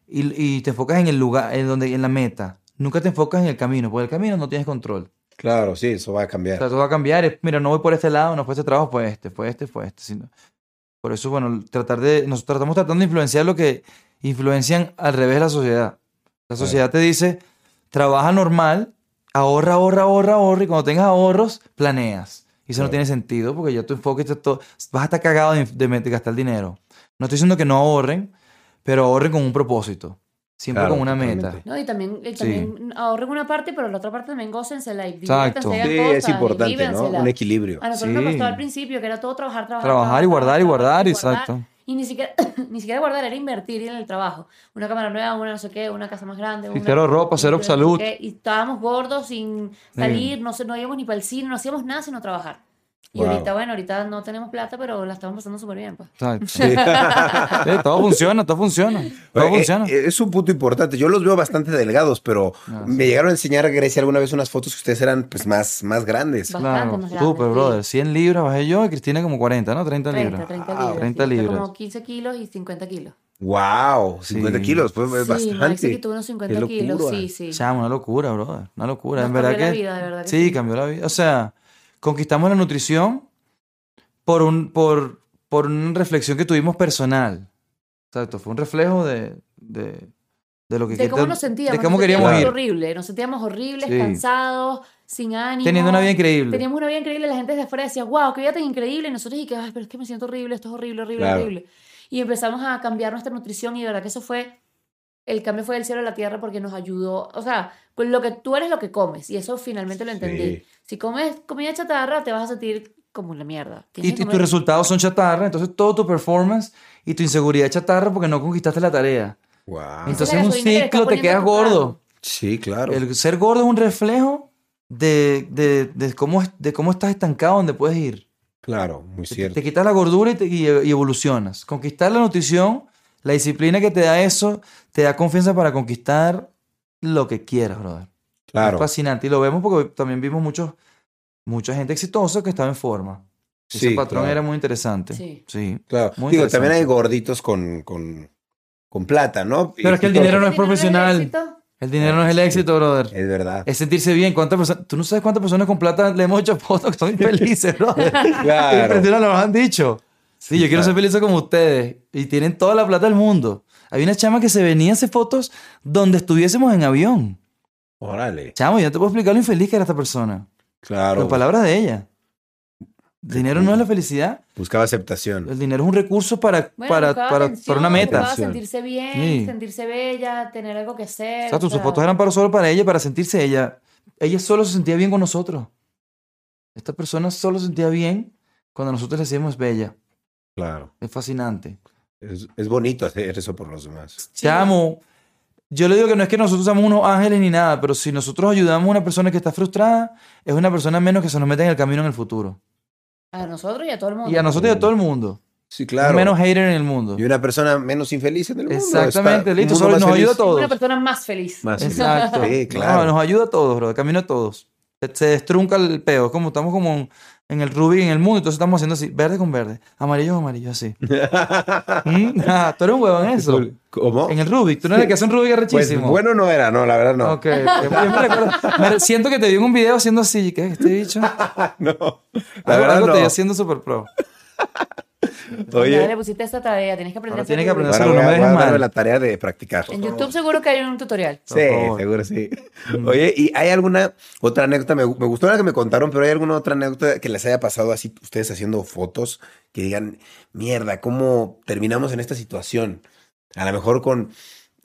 y, y te enfocas en el lugar, en donde, en la meta. Nunca te enfocas en el camino, porque el camino no tienes control. Claro, sí, eso va a O cambiar. sea, todo va a cambiar. es, mira, no voy por este lado, no fue este trabajo, fue este, fue este, fue este. sino- Por eso, bueno, tratar de, nosotros estamos tratando de influenciar lo que influencian al revés la sociedad. La sociedad te dice, trabaja normal, ahorra, ahorra, ahorra, ahorra, y cuando tengas ahorros, planeas. Y eso no tiene sentido porque ya tu enfoque está todo, vas a estar cagado de, de de gastar dinero. No estoy diciendo que no ahorren, pero ahorren con un propósito. Siempre Claro, con una meta. ¿no? Y también, y Sí. también ahorren una parte, pero la otra parte también gócensela y Exacto. Sí, cosas es importante. Un equilibrio. A nosotros nos Sí. costó al principio, que era todo trabajar, trabajar. Trabajar y guardar y guardar, y exacto. Y ni siquiera, ni siquiera guardar, era invertir en el trabajo. Una cámara nueva, una no sé qué, una casa más grande. una- cero ropa, cero no sé salud. qué, Y estábamos gordos sin salir, no, sé, no íbamos ni para el cine, no hacíamos nada sino trabajar. Y Wow. ahorita, bueno, ahorita no tenemos plata, pero la estamos pasando súper bien, pues. Exacto. Sí, todo funciona, todo funciona. Todo Oye, funciona. eh, Es un punto importante. Yo los veo bastante delgados, pero Ah, me llegaron a enseñar, Grecia, alguna vez unas fotos que ustedes eran pues más, más grandes. Va. Claro, bastante más grande, súper, sí. brother. 100 libras bajé yo y Cristina como 40, ¿no? 30 30, libras. 30 Wow. libras. 30 sí, libras. Como 15 kilos y 50 kilos. ¡Wow! 50 Sí. kilos, pues es sí, bastante. quitó unos 50 Qué kilos, sí, sí. Chamo, una locura, brother. Una locura. Nos en verdad cambió la que. vida, de verdad que sí, sí. cambió la vida. O sea, conquistamos la nutrición por, un, por, por una reflexión que tuvimos personal. Exacto, fue un reflejo de, de, de lo que de cómo de- nos sentíamos. De cómo nos queríamos sentíamos ir. horrible. Nos sentíamos horribles, Sí. cansados, sin ánimo. Teniendo una vida increíble. Teníamos una vida increíble. La gente desde afuera decía, wow, qué vida tan increíble. Y nosotros, y que, ay, pero es que me siento horrible, esto es horrible, horrible, Claro. horrible. Y empezamos a cambiar nuestra nutrición y de verdad que eso fue. El cambio fue del cielo a la tierra porque nos ayudó. O sea, con lo que tú eres lo que comes. Y eso finalmente lo entendí. Sí. Si comes comida chatarra, te vas a sentir como la mierda. Y, tus resultados son chatarra, entonces todo tu performance y tu inseguridad es chatarra porque no conquistaste la tarea. ¡Wow! Entonces en un gasolina que ciclo te quedas gordo. Sí, claro. El ser gordo es un reflejo de, de, de cómo, de cómo estás estancado donde puedes ir. Claro, muy Te, cierto. te quitas la gordura y, te- y- y evolucionas. Conquistar la nutrición, la disciplina que te da eso, te da confianza para conquistar lo que quieras, brother. Claro. Es fascinante. Y lo vemos porque también vimos muchos, mucha gente exitosa que estaba en forma. Ese Sí, patrón claro. era muy interesante. Sí. sí. Claro. Muy Digo, también hay gorditos con, con, con plata, ¿no? Pero es que el Y- y dinero no es profesional. El dinero no es el éxito, brother. Es verdad. Es sentirse bien. ¿Cuántas personas? Tú no sabes cuántas personas con plata le hemos hecho fotos que son infelices, brother. Claro. Impresionante, nos han dicho. Sí, yo quiero ser feliz como ustedes. Y tienen toda la plata del mundo. Hay una chama que se venía a hacer fotos donde estuviésemos en avión. Órale. Chamo, yo te puedo explicar lo infeliz que era esta persona. Claro. Con palabras de ella. Dinero no es la felicidad. Buscaba aceptación. El dinero es un recurso para, Bueno, para, para, atención, para una meta. buscaba sentirse bien, Sí. sentirse bella, tener algo que hacer. Exacto, o sus sea, fotos eran para solo para ella, para sentirse ella ella solo se sentía bien con nosotros. Esta persona solo se sentía bien cuando nosotros le decíamos bella. Claro. Es fascinante. Es, es bonito hacer eso por los demás. Chamo, yo le digo que no es que nosotros seamos unos ángeles ni nada, pero si nosotros ayudamos a una persona que está frustrada, es una persona menos que se nos mete en el camino en el futuro. A nosotros y a todo el mundo. Y a nosotros y a todo el mundo. Sí, claro. Menos hater en el mundo. Y una persona menos infeliz en el mundo. Exactamente, listo, mundo solo nos feliz. ayuda a todos. Una persona más feliz. Más feliz. Exacto. Sí, No, claro. nos ayuda a todos, bro. Camino a todos. Se, se destrunca el peo. Es como estamos como en, el Rubik en el mundo. Entonces estamos haciendo así, verde con verde, amarillo con amarillo, así. ¿Mm? Ah, tú eres un huevo en eso. ¿Cómo? En el Rubik. Tú no eres el que hace un Rubik Pues arrechísimo. bueno no era, no, la verdad no. Ok. Yo me recuerdo- me- siento que te vi en un video haciendo así. ¿Qué es este bicho? No, la Algo, verdad algo no. te vi haciendo super pro. Ya Oye, le pusiste esta tarea, tienes que aprender Ahora a tienes que aprender a a, no me a dejes mal. la tarea de practicar. En YouTube seguro que hay un tutorial. Sí, seguro sí. Oye, ¿y hay alguna otra anécdota? Me, me gustó la que me contaron, pero ¿hay alguna otra anécdota que les haya pasado así, ustedes haciendo fotos, que digan, mierda, ¿cómo terminamos en esta situación? A lo mejor con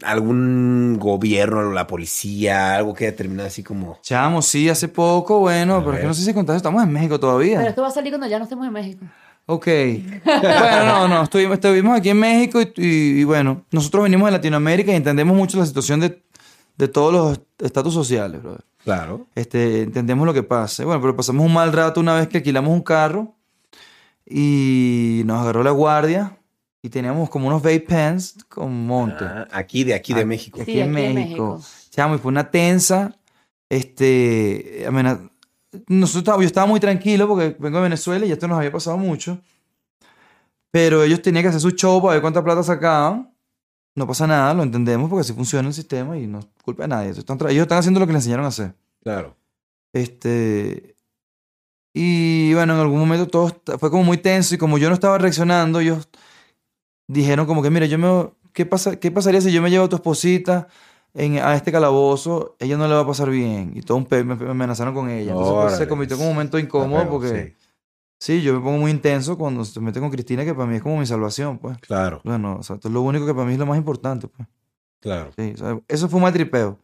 algún gobierno, la policía, algo que haya terminado así como... Chamo, sí, hace poco, bueno, pero es que no sé si contaste, estamos en México Pero todavía. esto va a salir cuando ya no estemos en México. Ok. Bueno, no, no, estuvimos, estuvimos aquí en México y, y- y bueno, nosotros venimos de Latinoamérica y entendemos mucho la situación de, de todos los estatus sociales, brother. Claro. Este, entendemos lo que pasa. Bueno, pero pasamos un mal rato una vez que alquilamos un carro y nos agarró la guardia y teníamos como unos vape pens con monte. Ah, aquí, de aquí, de Ah, México. Aquí Sí, en aquí en México. México. Chamo, y fue una tensa. Este, amena- nosotros, yo estaba muy tranquilo porque vengo de Venezuela y esto nos había pasado mucho. Pero ellos tenían que hacer su show para ver cuánta plata sacaban. No pasa nada, lo entendemos porque así funciona el sistema y no es culpa de nadie. Ellos están, ellos están haciendo lo que les enseñaron a hacer. Claro. Este. Y bueno, en algún momento todo fue como muy tenso y como yo no estaba reaccionando, ellos dijeron como que, mira, yo me, ¿qué, pasa, ¿qué pasaría si yo me llevo a tu esposita en, a este calabozo? Ella no le va a pasar bien. Y todo un pe- me, me amenazaron con ella. Entonces pues, se convirtió en un momento incómodo feo, porque, sí, sí. yo me pongo muy intenso cuando se mete con Cristina, que para mí es como mi salvación, pues. claro, Bueno, o sea, esto es lo único que para mí es lo más importante, pues. claro. Sí, o sea, eso fue un mal tripeo.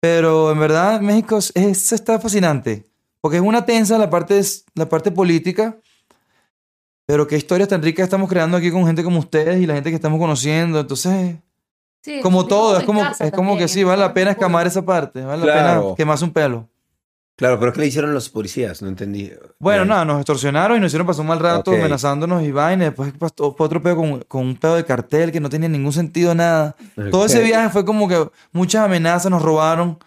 Pero en verdad México es, es- está fascinante. Porque es una tensa la parte, la parte política. Pero qué historias tan ricas estamos creando aquí con gente como ustedes y la gente que estamos conociendo. Entonces, Sí, como todo, es como, es como que sí, vale la pena escamar esa parte. Vale la pena quemarse un pelo. Claro, pero ¿qué le hicieron los policías? No entendí. Bueno, nada, nos extorsionaron y nos hicieron pasar un mal rato Ok. amenazándonos y vaina. Después pasó fue otro pedo con, con un pedo de cartel que no tenía ningún sentido nada. Todo ese viaje fue como que muchas amenazas nos robaron.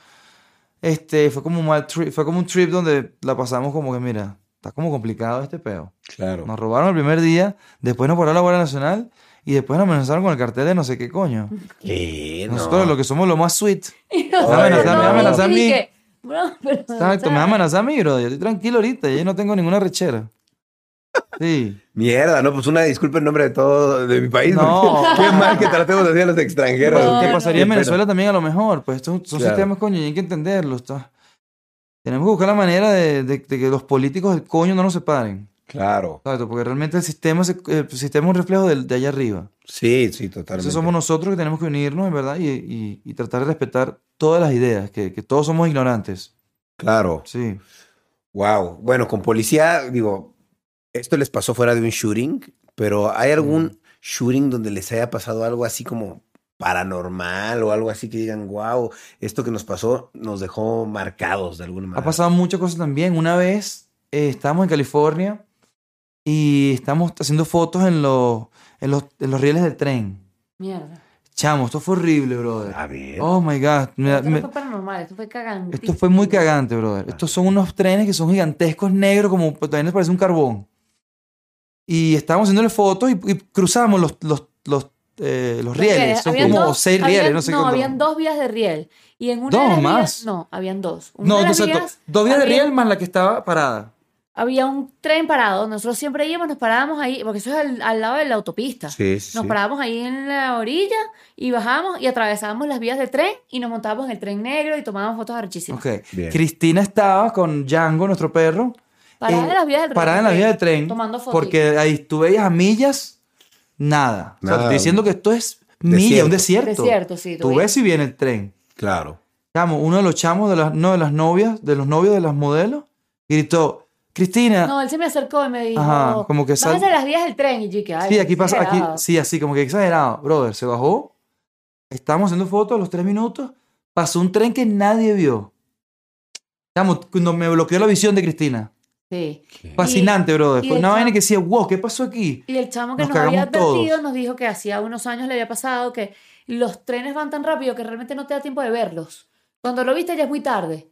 Este, fue como un mal trip, fue como un trip donde la pasamos como que, mira, está como complicado este peo. Claro. Nos robaron el primer día, después nos paró la Guardia Nacional y después nos amenazaron con el cartel de no sé qué coño. ¿Qué? No. Nosotros lo que somos lo más sweet. Me amenazan, a mí. que, bro, pero, Exacto, me o sea, amenazan a mí, bro. Yo estoy tranquilo ahorita, yo no tengo ninguna rechera. Sí. Mierda, no, pues una disculpa en nombre de todo, de mi país. No. Qué mal que tratemos así a los extranjeros. No, ¿Qué no. pasaría en. Venezuela también a lo mejor? Pues estos son Claro. sistemas, coño, y hay que entenderlos. está. Tenemos que buscar la manera de, de- de que los políticos del coño no nos separen. Claro. Exacto, porque realmente el sistema, es- el sistema es un reflejo del- de allá arriba. Sí, sí, totalmente. Entonces somos nosotros que tenemos que unirnos, en verdad, y, y- y tratar de respetar todas las ideas, que, que todos somos ignorantes. Claro. Sí. Wow. Bueno, con policía, digo, esto les pasó fuera de un shooting, pero ¿hay algún shooting donde les haya pasado algo así como paranormal o algo así que digan, wow, esto que nos pasó nos dejó marcados de alguna manera? Ha pasado muchas cosas también. Una vez eh, estábamos en California y estamos haciendo fotos en los, en los, en los rieles del tren. Mierda. Chamo, esto fue horrible, brother. A ver. Oh my God. Mira, Esto no me- fue paranormal, esto fue cagante. esto fue muy cagante, brother. Estos son unos trenes que son gigantescos, negros, como pues, también les parece un carbón. Y estábamos haciéndole fotos y, y cruzamos los, los, los, eh, los rieles. Son como dos- seis habían- rieles, no sé No, cómo. habían dos vías de riel. Y en una ¿Dos de las más? vías- no, habían dos. Una No, de las exacto. vías Dos vías de riel más la que estaba parada. Había un tren parado. Nosotros siempre íbamos, nos parábamos ahí, porque eso es al, al lado de la autopista. Sí, sí. Nos parábamos ahí en la orilla y bajábamos y atravesábamos las vías del tren y nos montábamos en el tren negro y tomábamos fotos archísimas. Ok. Bien. Cristina estaba con Django, nuestro perro. Parada eh, en las vías del tren. Parada en la vía del tren. Tomando fotos. Porque ahí tú veías a millas, nada. O sea, te Nada. estoy diciendo que esto es milla, un desierto. Desierto, sí. Tú ves. ves si viene el tren. Claro. Chamo, uno de los chamos de las, no, de las novias, de los novios de las modelos, gritó, Cristina, No, él se me acercó y me dijo, Ajá, como que sal- bájate las vías del tren. Y yo que, ay, sí, aquí pasa, aquí, sí, así, como que exagerado. Brother, se bajó, estábamos haciendo fotos a los tres minutos, pasó un tren que nadie vio. Chamo, cuando me bloqueó la visión de Cristina. Sí. Fascinante, brother. y Fue el una vaina que decía, wow, ¿qué pasó aquí? Y el chamo que Nos nos, había todos. advertido nos dijo que hacía unos años le había pasado que los trenes van tan rápido que realmente no te da tiempo de verlos. Cuando lo viste ya es muy tarde.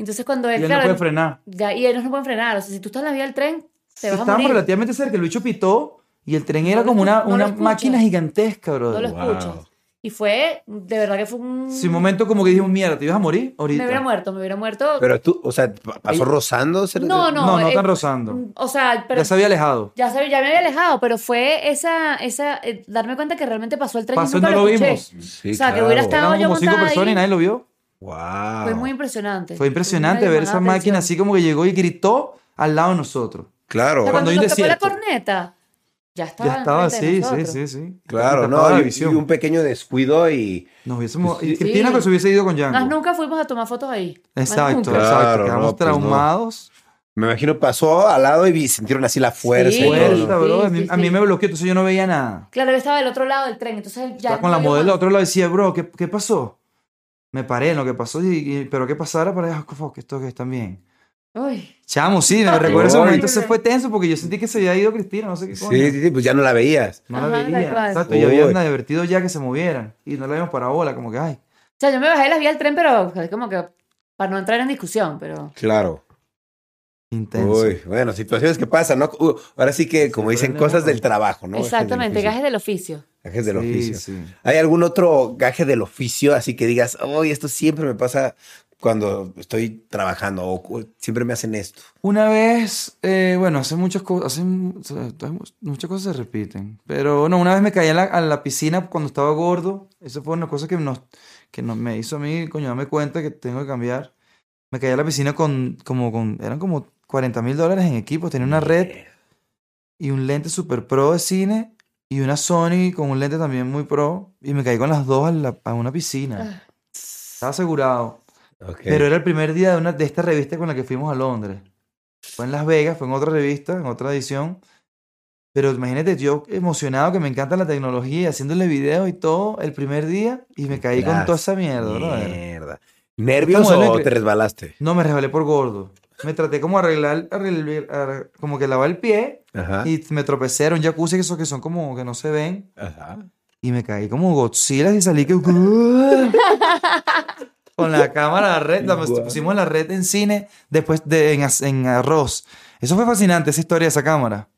Entonces cuando Y él, él no claro, puede frenar. ya- y ellos no pueden frenar. O sea, si tú estás en la vía del tren, te vas a Estábamos morir. relativamente cerca, el bicho pitó y el tren No era lo como una, no una máquina gigantesca, No brother. lo Wow. escuchas. Y fue, de verdad que fue un... Sí, un momento como que dijimos, mierda, ¿te ibas a morir ahorita? Me hubiera muerto, me hubiera muerto. Pero tú, o sea, pa- pasó rozando. no, no. No, no eh, tan rozando. O sea, pero ya se había alejado. ya, sabía, ya me había alejado, pero fue esa, esa eh, darme cuenta que realmente pasó el tren Pasó y nunca no lo escuché. vimos. Sí, O sea, que hubiera estado- Éramos yo como cinco personas ahí. y nadie lo vio. Wow. Fue muy impresionante. Fue impresionante ver esa máquina atención. así como que llegó y gritó al lado de nosotros. Claro, O sea, cuando cuando nos tocó la corneta, ya estaba Ya estaba sí, nosotros. sí, sí. claro, ¿no? Y, y un pequeño descuido y. Nos hubiésemos... Sí. y Cristina que se hubiese ido con Django. nunca fuimos a tomar fotos ahí. Exacto. Claro, exacto. Quedamos no, pues no. traumados. Me imagino pasó al lado y vi- sintieron así la fuerza. Sí. y ¿no? Fuerza, bro. Sí, a, mí, sí, a mí sí. me bloqueó, entonces yo no veía nada. Claro, él estaba del otro lado del tren, entonces ya Estaba con no la modelo del otro lado decía, bro, ¿qué, qué pasó? Me paré en lo que pasó, y, y- pero ¿qué pasara para allá? Fuck, esto que están bien. Uy, Chamo, sí, me recuerdo ese momento, se fue tenso porque yo sentí que se había ido Cristina, no sé qué coño. Sí, sí, sí, pues ya no la veías. No la Ajá, tal veía. Exacto, y habían Uy. advertido ya que se movieran. Y no le habíamos parado bola, como que, ay, O sea, yo me bajé las vías del tren, pero como que para no entrar en discusión, pero... Claro. Intenso. Uy, bueno, situaciones que pasan, ¿no? Uh, ahora sí que, como dicen, cosas del trabajo, ¿no? Exactamente, Gajes gajes del oficio. Gajes del Sí, oficio. sí. ¿Hay algún otro gaje del oficio así que digas, oye, esto siempre me pasa cuando estoy trabajando o siempre me hacen esto? Una vez, eh, bueno, hace muchas cosas, hace, muchas cosas se repiten. Pero bueno, una vez me caí a la, a la piscina cuando estaba gordo. Eso fue una cosa que, nos, que nos, me hizo a mí, coño, darme cuenta que tengo que cambiar. Me caí a la piscina con, como con, eran como 40 mil dólares en equipo. Tenía una red y un lente super pro de cine y una Sony con un lente también muy pro. Y me caí con las dos a, la- a una piscina. Estaba asegurado. Pero era el primer día de, una, de esta revista con la que fuimos a Londres. Fue en Las Vegas, fue en otra revista, en otra edición. Pero imagínate, yo emocionado que me encanta la tecnología, haciéndole videos y todo el primer día y me caí con toda esa mierda. Mierda. ¿Nervios o te resbalaste? No, me resbalé por gordo. Me traté como arreglar, arreglar- ar- como que lavar el pie Ajá. y me tropecé, era un jacuzzi que, esos que son como que no se ven. Ajá. Y me caí como Godzilla y salí que... Con la cámara la red, la pusimos la red en cine, después de, en, arroz. Eso fue fascinante, esa historia de esa cámara.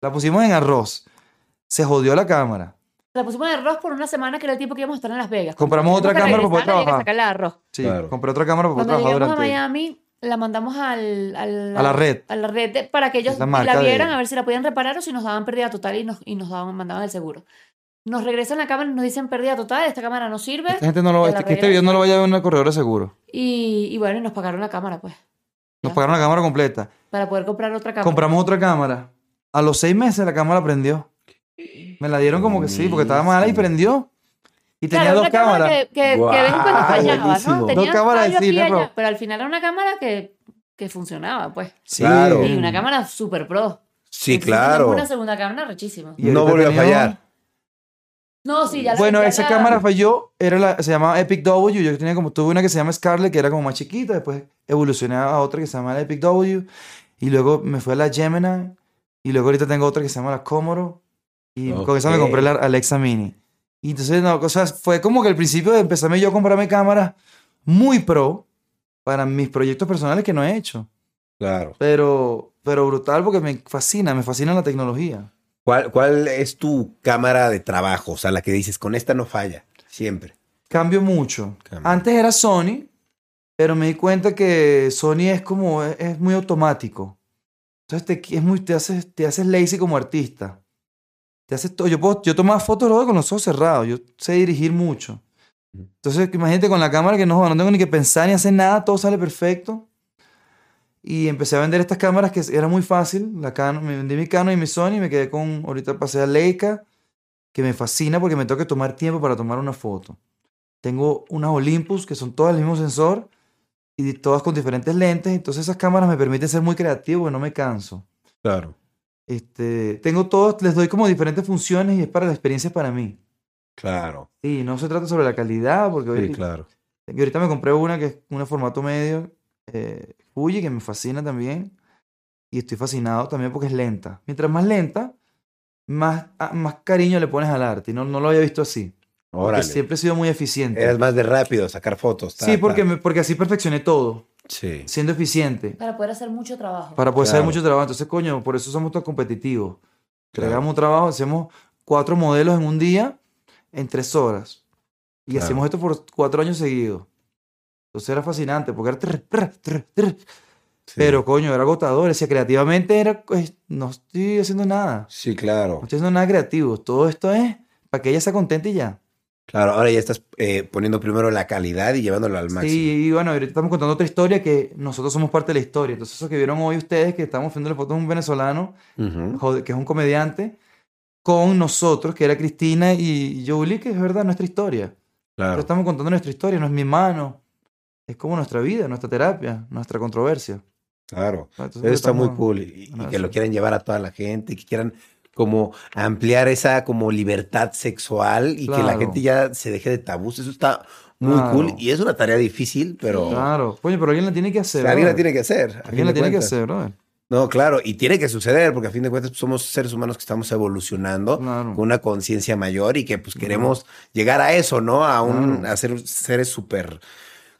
La pusimos en arroz. Se jodió la cámara. La pusimos en arroz por una semana que era el tiempo que íbamos a estar en Las Vegas. Compramos otra cámara para poder trabajar. sacarla de arroz. Sí, Claro. compré otra cámara para poder Cuando trabajar llegamos a durante... Miami, la mandamos al, al- A la red. a la red de- para que ellos La la, marca de- vieran a ver si la podían reparar o si nos daban pérdida total y nos, y nos daban, mandaban el seguro. Nos regresan la cámara y nos dicen pérdida total, esta cámara no sirve. Esta gente no lo este, que este video no lo vaya a ver en una corredora de seguro. Y, y bueno, y nos pagaron la cámara, pues, Nos Ya. pagaron la cámara completa. para poder comprar otra cámara. Compramos otra cámara. A los seis meses la cámara prendió. Me la dieron como que sí, porque estaba mala y prendió. Y tenía Claro, dos una cámara cámaras. que, que, Guau, que cuando fallaba. ¿no? Dos Tenía cámaras de cine, allá, pero al final era una cámara que, que funcionaba, pues. Sí. Claro. Y una cámara super pro. Sí, Entonces, claro. Una segunda cámara rechísima. Y No volvió a fallar. No, sí, ya la Bueno, esa cámara falló, era la, se llamaba Epic W. Yo tenía como, tuve una que se llama Scarlett, que era como más chiquita, después evolucioné a otra que se llama la Epic W, y luego me fue a la Gemini, y luego ahorita tengo otra que se llama la Commodore, y con esa me compré la Alexa Mini. Y entonces, no, sea, fue como que el principio de empezarme yo a comprarme cámaras muy pro para mis proyectos personales que no he hecho. Claro. Pero, pero brutal porque me fascina, me fascina la tecnología. ¿Cuál, ¿Cuál es tu cámara de trabajo? O sea, la que dices, con esta no falla. Siempre. Cambio mucho. Antes era Sony, pero me di cuenta que Sony es como, es, es muy automático. Entonces te, es muy, te, haces, te haces lazy como artista. Te haces todo. Yo, puedo, yo tomaba fotos luego con los ojos cerrados. Yo sé dirigir mucho. Entonces imagínate con la cámara que no, no tengo ni que pensar ni hacer nada, todo sale perfecto. Y empecé a vender estas cámaras que era muy fácil. La Canon, me vendí mi Canon y mi Sony y me quedé con, ahorita pasé a Leica, que me fascina porque me tengo que tomar tiempo para tomar una foto. Tengo unas Olympus que son todas el mismo sensor y todas con diferentes lentes. Entonces esas cámaras me permiten ser muy creativo porque no me canso. Claro. Este, tengo todos, les doy como diferentes funciones y es para la experiencia para mí. Claro. Y no se trata sobre la calidad, porque Sí, ahorita, claro. y ahorita me compré una que es un formato medio, eh, Fuji, que me fascina también. Y estoy fascinado también porque es lenta. Mientras más lenta, más, ah, más cariño le pones al arte. Y no, no lo había visto así. Porque siempre he sido muy eficiente. Eres más de rápido, sacar fotos. ta, sí, ta. porque, me- porque así perfeccioné todo, Sí. siendo eficiente. Para poder hacer mucho trabajo. Para poder hacer Claro. mucho trabajo. Entonces, coño, por eso somos tan competitivos. Claro. Un trabajo, hacemos cuatro modelos en un día, en tres horas. Y Claro. hacemos esto por cuatro años seguidos. Entonces era fascinante, porque era... trr, trr, trr, trr. Sí. Pero, coño, era agotador. Decía, creativamente era... pues, no estoy haciendo nada. Sí, claro. No estoy haciendo nada creativo. Todo esto es para que ella sea contenta y ya. Claro, ahora ya estás eh, poniendo primero la calidad y llevándolo al máximo. Sí, y bueno, estamos contando otra historia que nosotros somos parte de la historia. Entonces, eso que vieron hoy ustedes, que estamos viendo la foto de un venezolano, Ujú. jode- que es un comediante, con nosotros, que era Cristina y Julie, que es verdad nuestra historia. Pero Claro. estamos contando nuestra historia, no es mi mano. Es como nuestra vida, nuestra terapia, nuestra controversia. Claro. Entonces, Eso está muy estamos- cool. Y, y que lo quieran llevar a toda la gente, y que quieran como ampliar esa como libertad sexual y que la gente ya se deje de tabús. Eso está muy Claro. cool y es una tarea difícil, pero Claro. Coño, pero alguien la tiene que hacer. alguien la tiene que hacer. Alguien la tiene que hacer, brother. No, claro, y tiene que suceder porque a fin de cuentas pues, somos seres humanos que estamos evolucionando Claro. con una conciencia mayor y que pues queremos llegar a eso, ¿no? A un Claro. a ser seres súper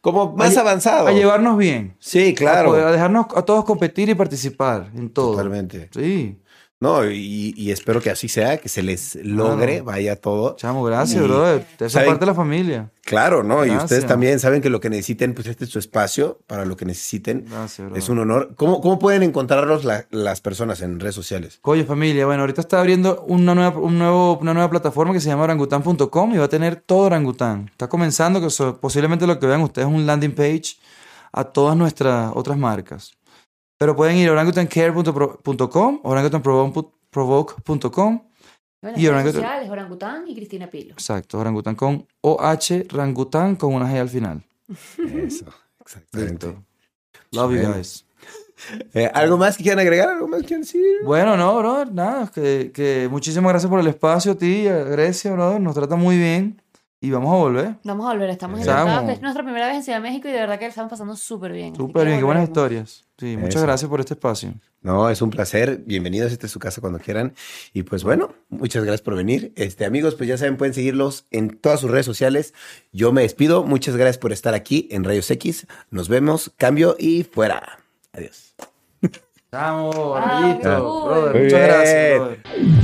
como más avanzados. A llevarnos bien. Sí, A, claro. poder- a dejarnos a todos competir y participar en todo. Totalmente. Sí. No, y, y espero que así sea, que se les logre, Claro. vaya todo. Chamo, gracias, Y, brother. Son ¿saben? parte de la familia. Claro, ¿no? Y ustedes también saben que lo que necesiten, pues este es su espacio para lo que necesiten. Gracias, brother. Es un honor. ¿Cómo, cómo pueden encontrarlos la- las personas en redes sociales? Coño, familia, bueno, ahorita está abriendo una nueva, un nuevo, una nueva plataforma que se llama orangutan.com y va a tener todo orangután. Está comenzando, que posiblemente lo que vean ustedes es un landing page a todas nuestras otras marcas. Pero pueden ir a orangutancare.com, orangutanprovoke.com, Bueno, Y redes orangután- sociales, Orangután y Cristina Pilo. exacto, orangután con OH, rangután con una G al final. Eso, exactamente. Listo. Love you guys. Eh, ¿Algo más que quieran agregar? ¿Algo más que quieran decir? Bueno, no, brother, nada, que, que muchísimas gracias por el espacio a ti, a Grecia, brother, nos trata muy bien y vamos a volver. Vamos a volver, estamos que Es nuestra primera vez en Ciudad de México y de verdad que la estamos pasando súper bien. Súper bien, qué buenas historias. Sí, muchas gracias por este espacio. No, es un placer. Bienvenidos. Esta es su casa cuando quieran. Y pues bueno, muchas gracias por venir. Este, amigos, pues ya saben, pueden seguirlos en todas sus redes sociales. Yo me despido. Muchas gracias por estar aquí en Rayos X. Nos vemos. Cambio y fuera. Adiós. Vamos, Ah, muchas bien. gracias, brother.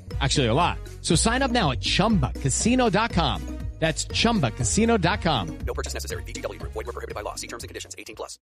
Actually, a lot. So sign up now at chumbacasino.com. That's chumbacasino.com. No purchase necessary. VGW. Void were prohibited by law. See terms and conditions. 18 plus.